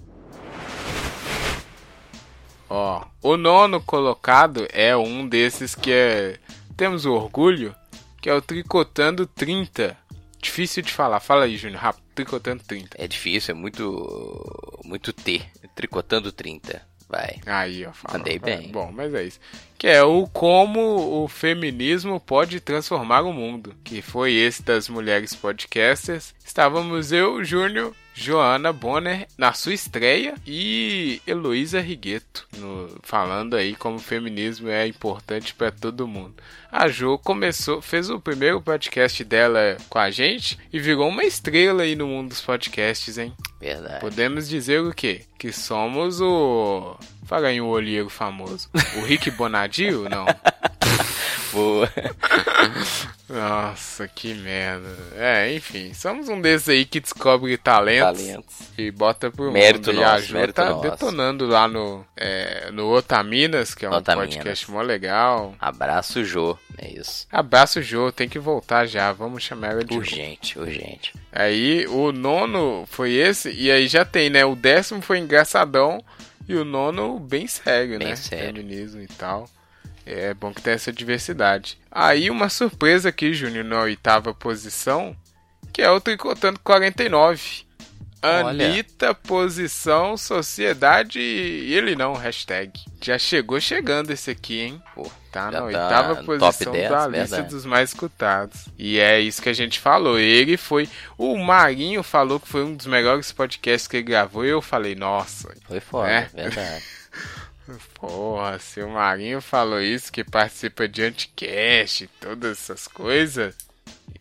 Ó, o nono colocado é um desses que é. Temos o orgulho, que é o Tricotando 30. Difícil de falar. Fala aí, Júnior, rápido. Tricotando 30. É difícil, é muito. Muito T. Tricotando 30. Vai. Aí, ó. Fala, Mandei Vai. bem. Bom, mas é isso. Que é o como o feminismo pode transformar o mundo. Que foi esse das mulheres podcasters. Estávamos eu, Júnior, Joana Bonner na sua estreia e Heloísa Rigueto no- falando aí como o feminismo é importante para todo mundo. A Jo começou, fez o primeiro podcast dela com a gente e virou uma estrela aí no mundo dos podcasts, hein? Verdade. Podemos dizer o quê? Que somos o. Fala aí um olheiro famoso. O Rick Bonadio? Não. Boa. Nossa, que merda. É, enfim, somos um desses aí que descobre talentos Talentos. e bota pro Mérito mundo. e a nosso, Ju mérito tá nosso. detonando lá no, é, no Otaminas, que é um Otaminas. podcast mó legal. Abraço, Jô. É isso. Abraço, Jô, tem que voltar já. Vamos chamar ela de. Urgente, urgente. Aí o nono foi esse, e aí já tem, né? O décimo foi engraçadão e o nono bem sério, Bem né? sério. Feminismo e tal. É bom que tem essa diversidade. Aí uma surpresa aqui, Júnior, na oitava posição, que é o Tricotando 49. Olha. Anitta, posição, sociedade e ele não, hashtag. Já chegou chegando esse aqui, hein? Pô, Tá já na tá oitava no posição top 10, da lista verdade. dos mais escutados. E é isso que a gente falou. Ele foi. O Marinho falou que foi um dos melhores podcasts que ele gravou. E eu falei, nossa, Foi foda, É. verdade. porra, se o Marinho falou isso, que participa de Anticast e todas essas coisas.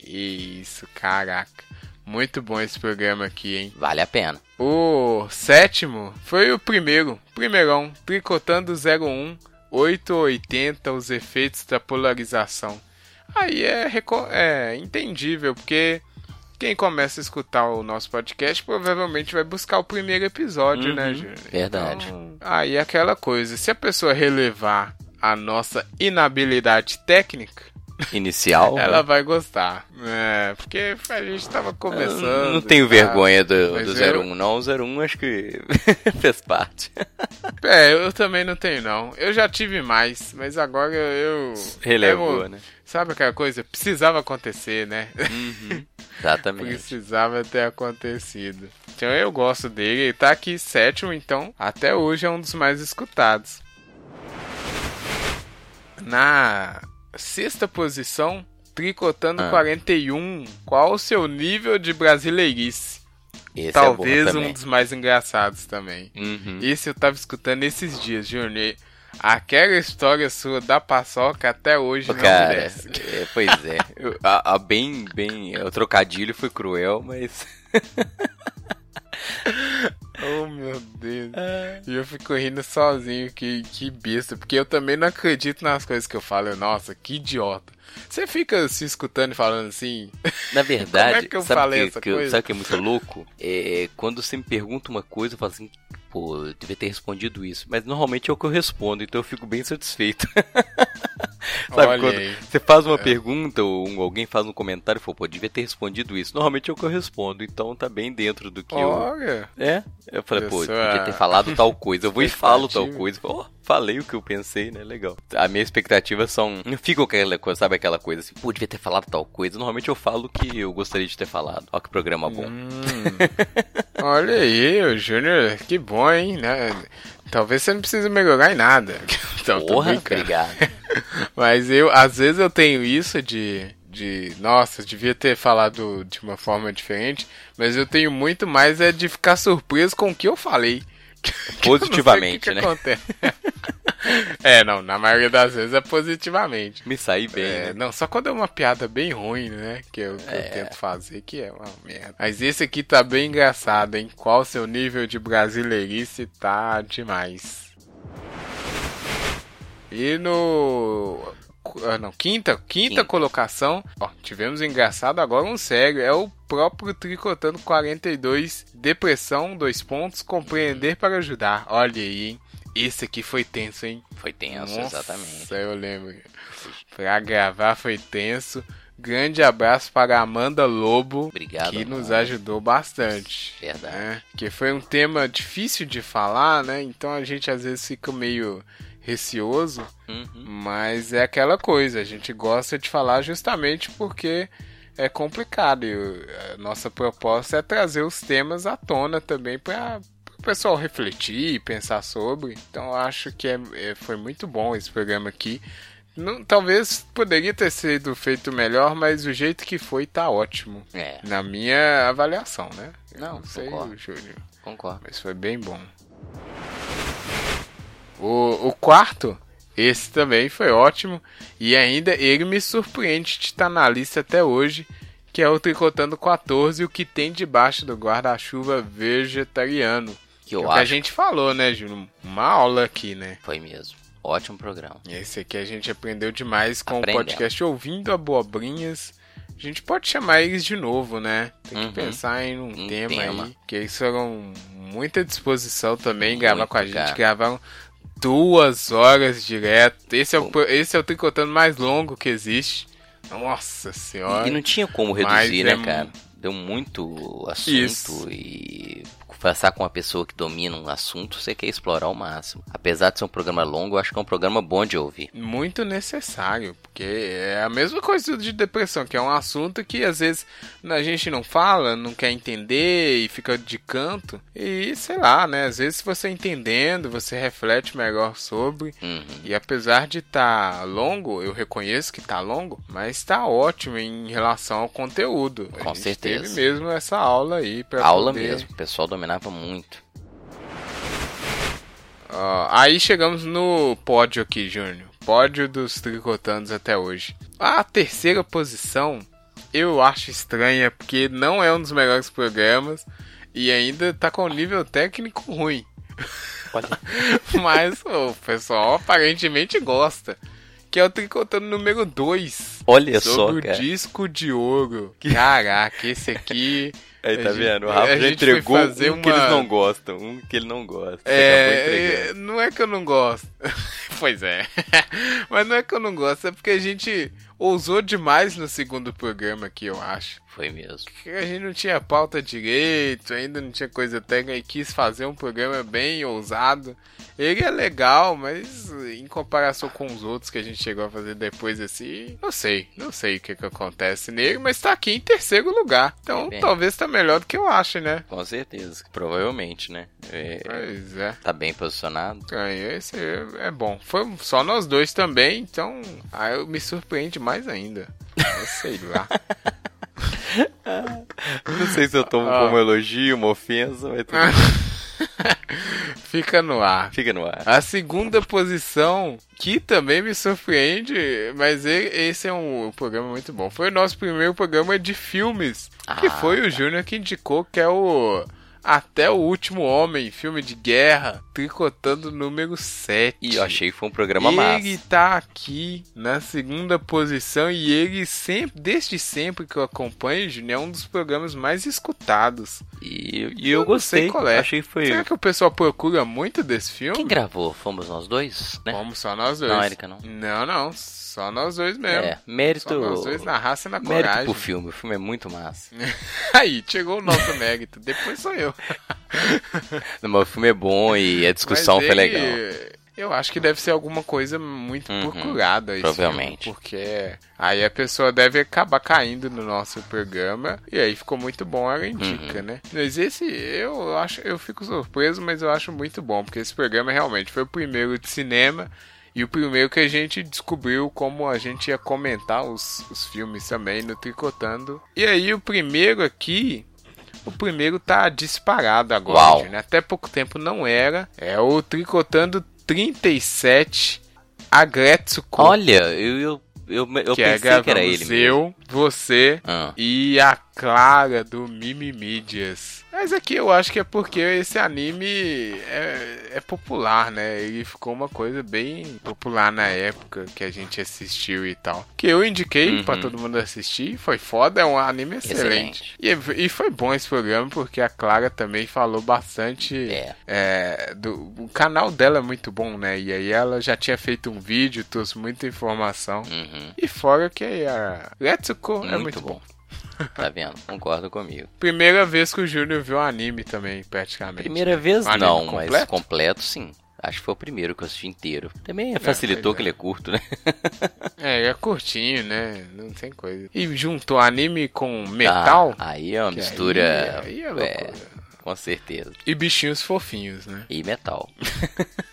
Isso, caraca. Muito bom esse programa aqui, hein? Vale a pena. O sétimo foi o primeiro, primeirão, Tricotando 01, 880, os efeitos da polarização. Aí é, é entendível, porque quem começa a escutar o nosso podcast provavelmente vai buscar o primeiro episódio, né, Uhum, Júnior? verdade. Então, aí é aquela coisa, se a pessoa relevar a nossa inabilidade técnica, Inicial. ela né? vai gostar. É, porque a gente tava começando. Não tenho vergonha do, do eu- 01, não. O 01 acho que fez parte. É, eu também não tenho, não. Eu já tive mais, mas agora eu. Relevou, eu- né? Sabe aquela coisa? Precisava acontecer, né? Uhum. Exatamente. Precisava ter acontecido. Então eu gosto dele. Ele tá aqui sétimo, então até hoje é um dos mais escutados. Na sexta posição, Tricotando Ah. 41. Qual o seu nível de brasileirice? Esse Talvez é um dos mais engraçados também. Uhum. Esse eu tava escutando esses dias, Júnior. Aquela história sua da paçoca até hoje Ô, não cara, me desce. é, pois é. A, a bem, bem. O trocadilho foi cruel, mas. Oh, meu Deus. É. E eu fico rindo sozinho, que, que besta. Porque eu também não acredito nas coisas que eu falo. Eu, Nossa, que idiota. Você fica se escutando e falando assim. Na verdade, Como é que eu sabe, falei que, essa que coisa? sabe o que é muito louco? É quando você me pergunta uma coisa, eu falo assim, pô, eu devia ter respondido isso. Mas normalmente é o que eu respondo, então eu fico bem satisfeito. sabe, Olha quando aí. você faz uma pergunta ou alguém faz um comentário e fala, pô, devia ter respondido isso. Normalmente é o que eu respondo, então tá bem dentro do que eu. Olha. É? Eu falei, pô, podia ter falado tal coisa. Eu vou e falo tal coisa. Ó, falei o que eu pensei, né? Legal. A minha expectativa são. Não fica aquela coisa, sabe aquela coisa assim, pô, devia ter falado tal coisa. Normalmente eu falo o que eu gostaria de ter falado. Ó, que programa bom. Hum. Olha aí, o Júnior, que bom, hein? Né? Talvez você não precise melhorar em nada. Então, Porra, obrigado. Mas eu, às vezes eu tenho isso de, de, nossa, devia ter falado de uma forma diferente, mas eu tenho muito mais é de ficar surpreso com o que eu falei. Positivamente, que que né? é, não, na maioria das vezes é positivamente. Me saí bem, É, né? não, só quando é uma piada bem ruim, né? Que eu, que eu tento fazer, que é uma merda. Mas esse aqui tá bem engraçado, hein? Qual seu nível de brasileirice tá demais. E no. Ah, Não, quinta, quinta colocação. Ó, tivemos engraçado agora um sério. É o próprio Tricotando 42. Depressão, dois pontos. Compreender para ajudar. Olha aí, hein? Esse aqui foi tenso, hein? Foi tenso, Nossa, exatamente. eu lembro. Pra gravar foi tenso. Grande abraço para Amanda Lobo, Obrigado, que nos Amanda. ajudou bastante. Verdade. né? Que foi um tema difícil de falar, né? Então a gente às vezes fica meio receoso, Uhum. mas é aquela coisa, a gente gosta de falar justamente porque é complicado. E o- a nossa proposta é trazer os temas à tona também para pessoal refletir, pensar sobre. Então eu acho que é, é- foi muito bom esse programa aqui. Não, talvez poderia ter sido feito melhor, mas o jeito que foi tá ótimo. É, Na minha avaliação, né? Eu Não, sei, concordo. Júnior. concordo. Mas foi bem bom. O, o quarto, esse também foi ótimo. E ainda ele me surpreende de estar na lista até hoje. Que é o Tricotando 14, o que tem debaixo do guarda-chuva vegetariano. Que É eu o que a acho gente falou, né, Júnior? Uma aula aqui, né? foi mesmo. Ótimo programa. Esse aqui a gente aprendeu demais com Aprendeu. o podcast Ouvindo Abobrinhas. A gente pode chamar eles de novo, né? Tem que Uhum. pensar em um, Um tema, tema. aí. Que eles foram muita disposição também, gravar Muito, com a gente. cara. Gravaram duas horas direto. Esse é, o, esse é o tricotando mais longo que existe. Nossa senhora. E, não tinha como Mas reduzir, é né, cara? Deu muito assunto Isso. e conversar com uma pessoa que domina um assunto, você quer explorar ao máximo. Apesar de ser um programa longo, eu acho que é um programa bom de ouvir. muito necessário, porque é a mesma coisa de depressão, que é um assunto que às vezes a gente não fala, não quer entender e fica de canto. E sei lá, né? Às vezes você entendendo, você reflete melhor sobre. Uhum. E apesar de estar longo, eu reconheço que tá longo, mas tá ótimo em relação ao conteúdo. Com certeza. Teve mesmo essa aula aí para Aula poder... mesmo, o pessoal dominava muito. Ó, aí chegamos no pódio aqui, Júnior. Pódio dos tricotandos até hoje. A terceira posição eu acho estranha, porque não é um dos melhores programas e ainda tá com nível técnico ruim. Mas o pessoal aparentemente gosta. Que é o tricotando número 2. Olha só, Sobre o cara. disco de ouro. Caraca, esse aqui. Aí, tá gente- vendo? O Rafa já entregou um fazer que eles uma- não gostam, um que ele não gosta. É, não é que eu não gosto. pois é. Mas não é que eu não gosto, é porque a gente ousou demais no segundo programa aqui, eu acho. Foi mesmo. Que a gente não tinha pauta direito, ainda não tinha coisa técnica e quis fazer um programa bem ousado. Ele é legal, mas em comparação com os outros que a gente chegou a fazer depois assim, não sei, não sei o que, que acontece nele, mas tá aqui em terceiro lugar. Então Bem. talvez tá melhor do que eu acho, né? Com certeza. Provavelmente, né? É, Pois é. tá bem posicionado. Ganhou, esse é bom. Foi só nós dois também, então aí eu me surpreende mais ainda. Eu sei lá. Não sei se eu tomo Ah. como elogio, uma ofensa, mas tudo. Fica no ar. fica no ar. A segunda posição, que também me surpreende, mas esse é um programa muito bom. Foi o nosso primeiro programa de filmes, que Ah, foi o Júnior que indicou, que é o Até o Último Homem, filme de guerra, tricotando número 7. E eu achei que foi um programa massa. Ele tá aqui na segunda posição e ele sempre, desde sempre que eu acompanho, Júnior, é um dos programas mais escutados. E, e eu, sei gostei. qual é. Achei que foi. Será que o pessoal procura muito desse filme? Quem gravou? Fomos nós dois, né? Vamos só nós dois. Não, Erika, não. Não, não. Só nós dois mesmo. É, mérito. Só nós dois na raça e na Mérito coragem. pro filme. O filme é muito massa. Aí, chegou o nosso mérito. Depois sou eu. Não, mas o filme é bom e a discussão Mas foi ele- legal. Eu acho que deve ser alguma coisa muito Uhum, procurada. esse provavelmente. porque aí a pessoa deve acabar caindo no nosso programa. E aí ficou muito bom, ela indica, Uhum. né? Mas esse, eu acho, eu fico surpreso, mas eu acho muito bom. Porque esse programa realmente foi o primeiro de cinema. E o primeiro que a gente descobriu como a gente ia comentar os, os filmes também no Tricotando. E aí o primeiro aqui. O primeiro tá disparado agora, Uau. né? Até pouco tempo não era. É o Tricotando 37 Agretsuko. Olha, eu, eu, eu, eu que é pensei que era ele mesmo. eu, você Ah, e a Clara do Mimimídias. Mas aqui eu acho que é porque esse anime é, é popular, né? Ele ficou uma coisa bem popular na época que a gente assistiu e tal. Que eu indiquei Uhum. pra todo mundo assistir, foi foda, é um anime excelente. Excelente. E, e foi bom esse programa porque a Clara também falou bastante. É. é, do, o canal dela é muito bom, né? E aí ela já tinha feito um vídeo, trouxe muita informação. uhum. E fora que a Letsuko é muito bom. Tá vendo? Concordo comigo. Primeira vez que o Júnior viu anime também, praticamente. Primeira vez Um não, mas completo? completo sim. Acho que foi o primeiro que eu assisti inteiro. Também facilitou pois que é. ele é curto, né? É, é curtinho, né? Não tem coisa. E juntou anime com metal. Ah, aí é uma mistura Aí, aí é é, loucura. Com certeza. E bichinhos fofinhos, né? E metal.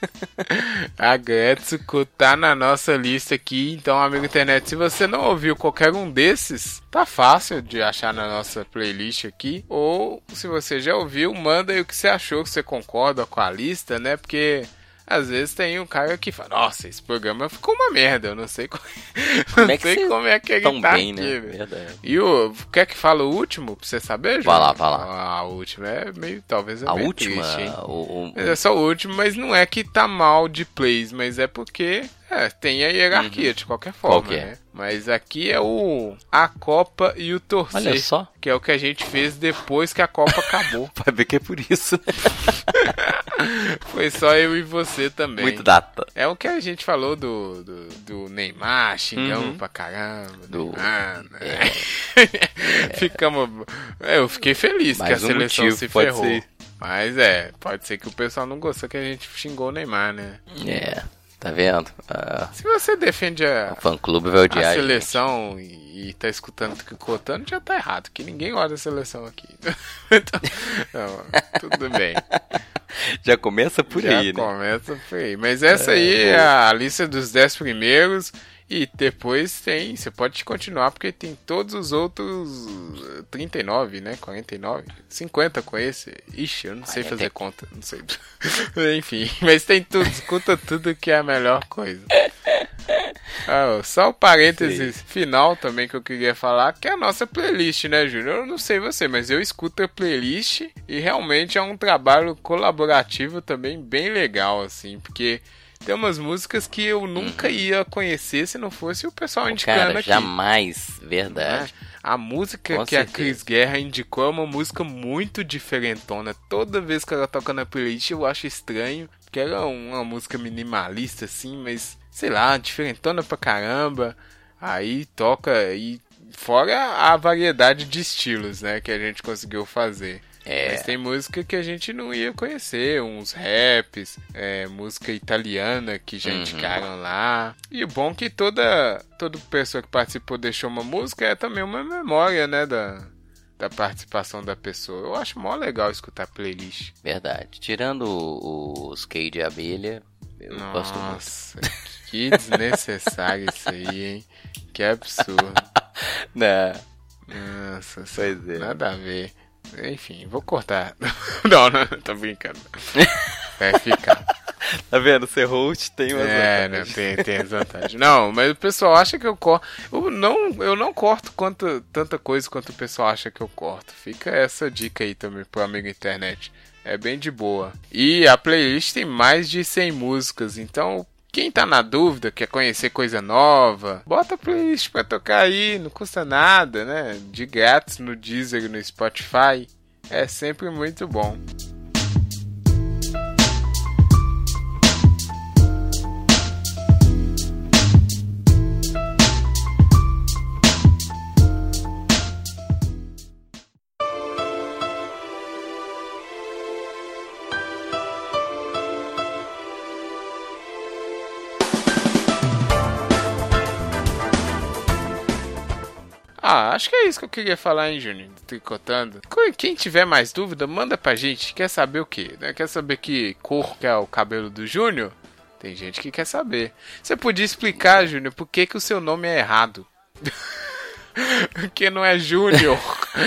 A Gretsuko tá na nossa lista aqui, então, amigo internet, se você não ouviu qualquer um desses, tá fácil de achar na nossa playlist aqui. Ou se você já ouviu, manda aí o que você achou, que você concorda com a lista, né? Porque às vezes tem um cara que fala, nossa, esse programa ficou uma merda, eu não sei como, Como não é que sei como é que ele Tão tá bem, aqui, né? Verdade. E o. Quer que fala o último pra você saber, Vai lá, vai lá. Ah, a última é meio. Talvez é A meio última, triste, o, o- é só o último, mas não é que tá mal de plays, mas é porque é, tem a hierarquia de qualquer forma, Uhum. Qual que é? né? Mas aqui é o a Copa e o torcer, Olha só. que é o que a gente fez depois que a Copa acabou. vai ver que é por isso, né? Foi só eu e você também. Muito data. É o que a gente falou do, do, do Neymar, xingamos Uhum. pra caramba. Do- Neymar, né? Ficamos. é, eu fiquei feliz Mais que a um seleção motivo, se ferrou. ser. Mas é, pode ser que o pessoal não gostou que a gente xingou o Neymar, né? É, tá vendo? Ah, Se você defende a, o fã-clube vai odiar a gente. seleção e, tá escutando o tricotando, já tá errado, que ninguém olha a seleção aqui. Então, não, tudo bem. Já começa por Já aí, né? começa por aí. Mas essa aí é a lista dos 10 primeiros. E depois tem. Você pode continuar, porque tem todos os outros. eh, 39, né? 49. 50 com esse. Ixi, eu não sei 40. fazer conta. Não sei. Enfim, mas tem tudo. Escuta tudo que é a melhor coisa. Ah, só o parênteses final também que eu queria falar, que é a nossa playlist, né, Júnior? Eu não sei você, mas eu escuto a playlist e realmente é um trabalho colaborativo também bem legal, assim, porque tem umas músicas que eu nunca ia conhecer se não fosse o pessoal indicando Uhum. Cara, aqui. jamais. Verdade. né? A música Com que a certeza. Cris Guerra indicou é uma música muito diferentona. Toda vez que ela toca na playlist eu acho estranho, porque ela é uma música minimalista assim, mas sei lá, diferentona pra caramba. Aí toca e fora a variedade de estilos, né, que a gente conseguiu fazer. É. Mas tem música que a gente não ia conhecer, uns raps, é, música italiana que já Uhum. indicaram lá. E o bom é que toda, toda pessoa que participou deixou uma música é também uma memória, né, da, da participação da pessoa. Eu acho mó legal escutar playlist. Verdade. Tirando os Key de abelha, eu gosto muito. Nossa, que desnecessário isso aí, hein? Que absurdo. Não, Nossa, Pois é. nada a ver. Enfim, vou cortar. Não, não, tô brincando. Vai ficar. tá vendo? Ser host tem umas É, vantagens. tem, tem as vantagens. Não, mas o pessoal acha que eu corto. Eu não, eu não corto quanto, tanta coisa quanto o pessoal acha que eu corto. Fica essa dica aí também pro amigo internet. É bem de boa. E a playlist tem mais de 100 músicas, então quem tá na dúvida, quer conhecer coisa nova, bota playlist pra tocar aí, não custa nada, né? De grátis no Deezer e no Spotify. É sempre muito bom. Acho que é isso que eu queria falar, hein, Júnior? do Tricotando. Co- Quem tiver mais dúvida, manda pra gente. Quer saber o quê? né? Quer saber que cor que é o cabelo do Júnior? Tem gente que quer saber. Você podia explicar, Júnior, por que, que o seu nome é errado? Porque não é Júnior.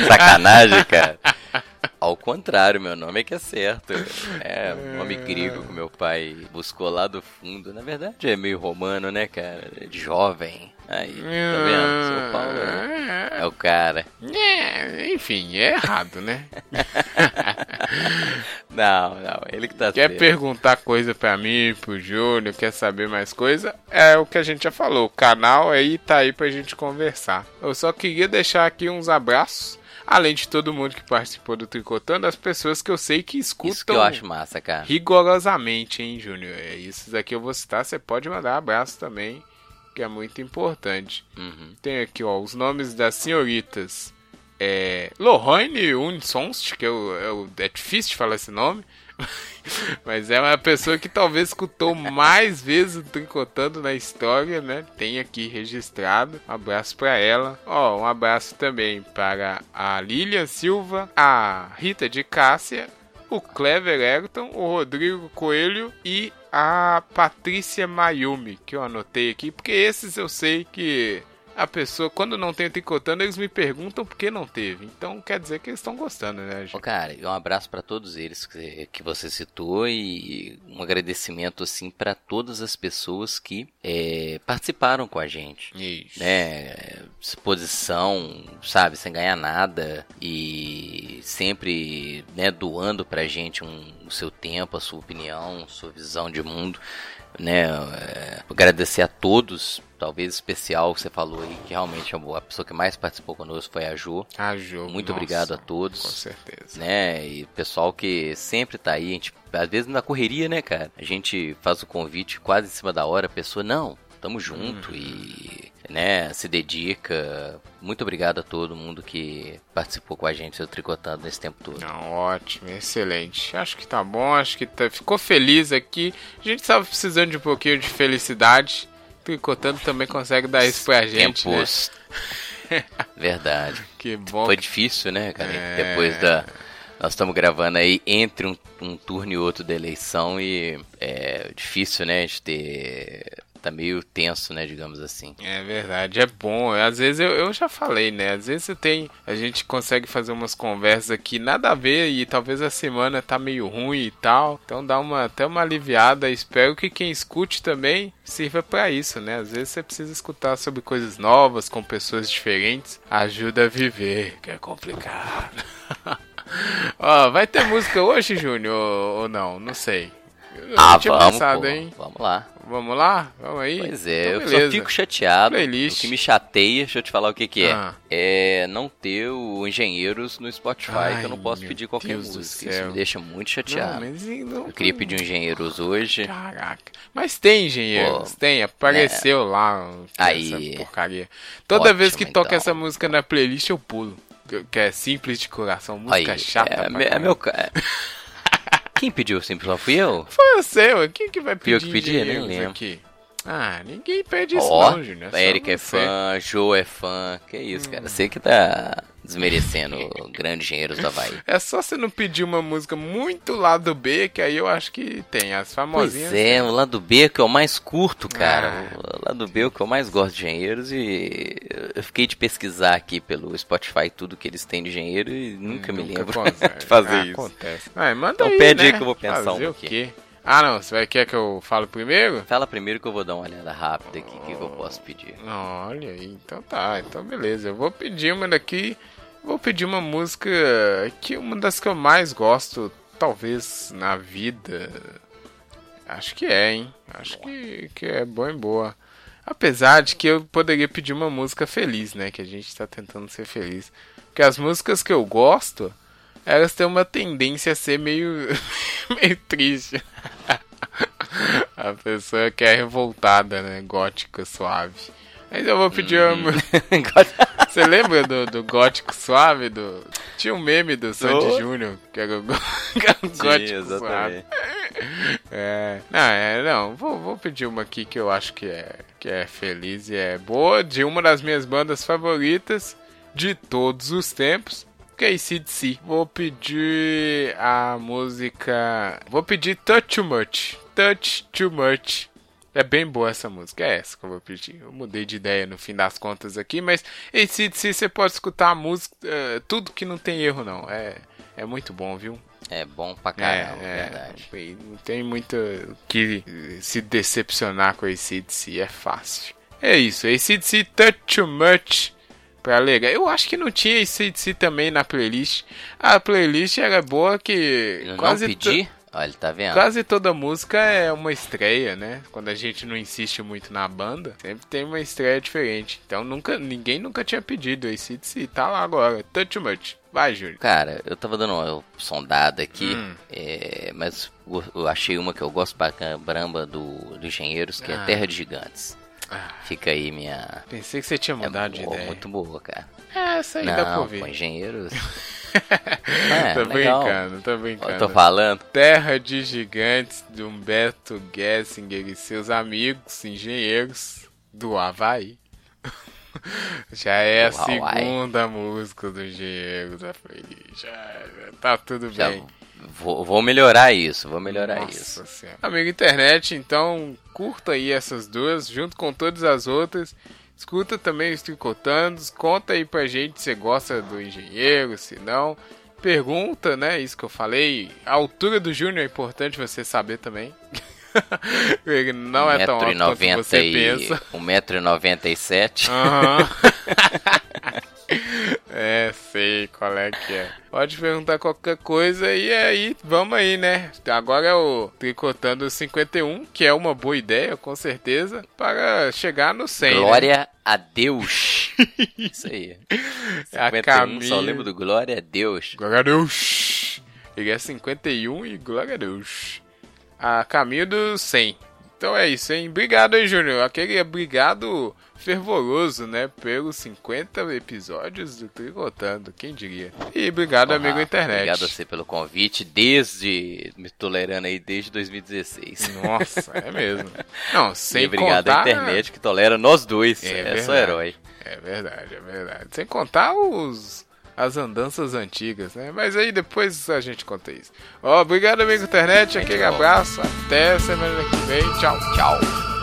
Sacanagem, cara. Ao contrário, meu nome é que é certo. É um nome grego que meu pai buscou lá do fundo. Na verdade é meio romano, né, cara? De jovem. Aí, tá vendo? São Paulo é, é o cara. É, enfim, é errado, né? Não, não, ele que tá Quer certo. perguntar coisa pra mim, pro Júnior, quer saber mais coisa? É o que a gente já falou. O canal aí tá aí pra gente conversar. Eu só queria deixar aqui uns abraços. Além de todo mundo que participou do Tricotando, as pessoas que eu sei que escutam Isso que eu acho massa, cara. rigorosamente, hein, Júnior? É, esses aqui eu vou citar, você pode mandar abraço também, que é muito importante. Uhum. Tem aqui, ó, os nomes das senhoritas. É, Lohane Unsonst, que é, é, o- é difícil de falar esse nome. Mas é uma pessoa que talvez escutou mais vezes o Tricotando na história, né? Tem aqui registrado. Um abraço para ela. Ó, um abraço também para a Lilian Silva, a Rita de Cássia, o Clever Ayrton, o Rodrigo Coelho e a Patrícia Mayumi, que eu anotei aqui, porque esses eu sei que a pessoa, quando não tem o tricotando, eles me perguntam por que não teve. Então quer dizer que eles estão gostando, né, Ô, gente? cara, e um abraço pra todos eles que, que você citou e um agradecimento assim pra todas as pessoas que é, participaram com a gente. Isso. né, exposição, sabe, sem ganhar nada e sempre, né, doando pra gente um, o seu tempo, a sua opinião, sua visão de mundo, né, é, agradecer a todos, talvez especial que você falou aí, que realmente a pessoa que mais participou conosco foi a Jo, A jogo. muito nossa, obrigado a todos Com certeza. né? E o pessoal que sempre tá aí, a gente, às vezes na correria, né, cara? A gente faz o convite quase em cima da hora, a pessoa, não, tamo junto e, né, se dedica. Muito obrigado a todo mundo que participou com a gente, eu tricotando nesse tempo todo. Não, ótimo, excelente. Acho que tá bom, acho que tá, ficou feliz aqui. A gente tava precisando de um pouquinho de felicidade. Tricotando também consegue dar isso pra gente, né? Tempos. Verdade. Que bom. Foi difícil, né, cara? É. Depois da. Nós estamos gravando aí entre um, um turno e outro da eleição e é difícil, né, de ter. Tá meio tenso, né, digamos assim. É verdade, é bom. Às vezes eu, eu já falei, né? Às vezes você tem. A gente consegue fazer umas conversas aqui, nada a ver, e talvez a semana tá meio ruim e tal. Então dá uma até uma aliviada. Espero que quem escute também sirva pra isso, né? Às vezes você precisa escutar sobre coisas novas, com pessoas diferentes. Ajuda a viver, que é complicado. Ó, vai ter música hoje, Júnior, ou não? Não sei. Eu Ah, não tinha vamos, pensado, pô, hein? vamos lá. Vamos lá? Vamos aí? Pois é, Então, eu beleza. só fico chateado. Playlist. O que me chateia, deixa eu te falar o que, que é. Ah. É não ter o Engenheiros no Spotify, Ai, que eu não posso pedir qualquer Deus música. Isso me deixa muito Não, chateado. mas não- Eu queria pedir um Engenheiros hoje. Caraca. Mas tem engenheiros, Pô, tem. Apareceu lá Aí. essa porcaria. Toda Ótimo, vez que toca então. essa música na playlist, eu pulo. Que é simples de coração, música Aí, chata. é, é meu Quem pediu sempre não fui eu? Foi você, ué. Quem que vai Fui eu pedir que pedi? Nem lembro. aqui? Ah, ninguém pede isso Ó, não, Júnior. é só você. fã, Joe é fã. Que isso, Hum. cara. Você que tá desmerecendo grandes engenheiros do Havaí. É só você não pedir uma música muito lado B, que aí eu acho que tem. As Pois famosinhas. é, o lado B é o que mais curto, cara. Ah. O lado B é o que eu mais gosto de engenheiros e eu fiquei de pesquisar aqui pelo Spotify tudo que eles têm de engenheiro e nunca, me lembro consegue. de fazer Ah, isso. Acontece. Ah, manda Então aí, pede aí né? que eu vou pensar Fazer um o aqui. quê? Ah, não. Você vai quer que eu falo primeiro? Fala primeiro que eu vou dar uma olhada rápida aqui, o que, que eu posso pedir. Olha aí, então tá, então beleza. Eu vou pedir uma daqui. Vou pedir uma música que é uma das que eu mais gosto, talvez na vida. Acho que é, hein? Acho que, que é boa e boa. Apesar de que eu poderia pedir uma música feliz, né? Que a gente tá tentando ser feliz. Porque as músicas que eu gosto, elas têm uma tendência a ser meio, meio triste. A pessoa que é revoltada, né? Gótica, suave. Mas eu vou pedir uma. Você lembra do, do gótico suave? Do... Tinha um meme do Sandy Oh. Júnior, que era o, gó- que era o gótico suave. exatamente. É, não, é, não, vou, vou pedir uma aqui que eu acho que é, que é feliz e é boa, de uma das minhas bandas favoritas de todos os tempos, que é ACDC. Vou pedir a música. Vou pedir Touch Too Much. Touch Too Much. É bem boa essa música, é essa que eu vou pedir. Eu mudei de ideia no fim das contas aqui, mas ACDC você pode escutar a música, eh, tudo que não tem erro não. É, é muito bom, viu? É bom pra caramba, é, verdade. é, não tem muito que se decepcionar com a ACDC, é fácil. É isso, ACDC Touch Too Much pra legal. Eu acho que não tinha ACDC também na playlist. A playlist era boa que Eu não quase, pedi? Olha, tá vendo? Quase toda música é uma estreia, né? Quando a gente não insiste muito na banda, sempre tem uma estreia diferente. Então nunca, ninguém nunca tinha pedido esse se tá lá agora. Touch Much. Vai, Júlio. Cara, eu tava dando uma sondada aqui, Hum. é, mas eu achei uma que eu gosto pra caramba do, do Engenheiros, que Ah. é Terra de Gigantes. Ah. Fica aí minha. Pensei que você tinha É mudado de boa, ideia. muito boa, cara. É, essa aí dá pra Não, ouvir. pô, Engenheiros. É, tô legal. brincando, tô Eu brincando. tô falando. Terra de Gigantes de Humberto Gessinger e seus amigos engenheiros do Havaí. Já é a Hawaii. segunda música do Engenheiro da Feliz. Já, tá tudo Já bem. vou, vou melhorar isso, vou melhorar Nossa isso. Senhora. Amigo internet, então curta aí essas duas, junto com todas as outras. Escuta também os Tricotandos, conta aí pra gente se você gosta do engenheiro, se não. Pergunta, né? Isso que eu falei. A altura do Júnior é importante você saber também. Ele não é tão alto quanto você e... pensa. 1,97m. Aham. é, sei qual é que é. Pode perguntar qualquer coisa e aí, vamos aí, né? Agora é o Tricotando 51, que é uma boa ideia, com certeza, para chegar no 100. né? Glória a Deus. Isso aí. É a 51, só lembro do Glória a Deus. Glória a Deus. Ele é 51 e glória a Deus. A caminho do 100. Então é isso, hein? Obrigado aí, Júnior. Aquele obrigado fervoroso, né? Pelos 50 episódios do Tricotando, quem diria. E obrigado, Bom, amigo Rafa, internet. Obrigado a você pelo convite, desde. me tolerando aí desde 2016. Nossa, é mesmo. Não, sem e obrigado contar... à internet que tolera nós dois. É É, só verdade. herói. É verdade, é verdade. Sem contar os as andanças antigas, né? Mas aí depois a gente conta isso. Ó, obrigado, amigo internet. Aquele abraço. Até semana que vem. Tchau, tchau.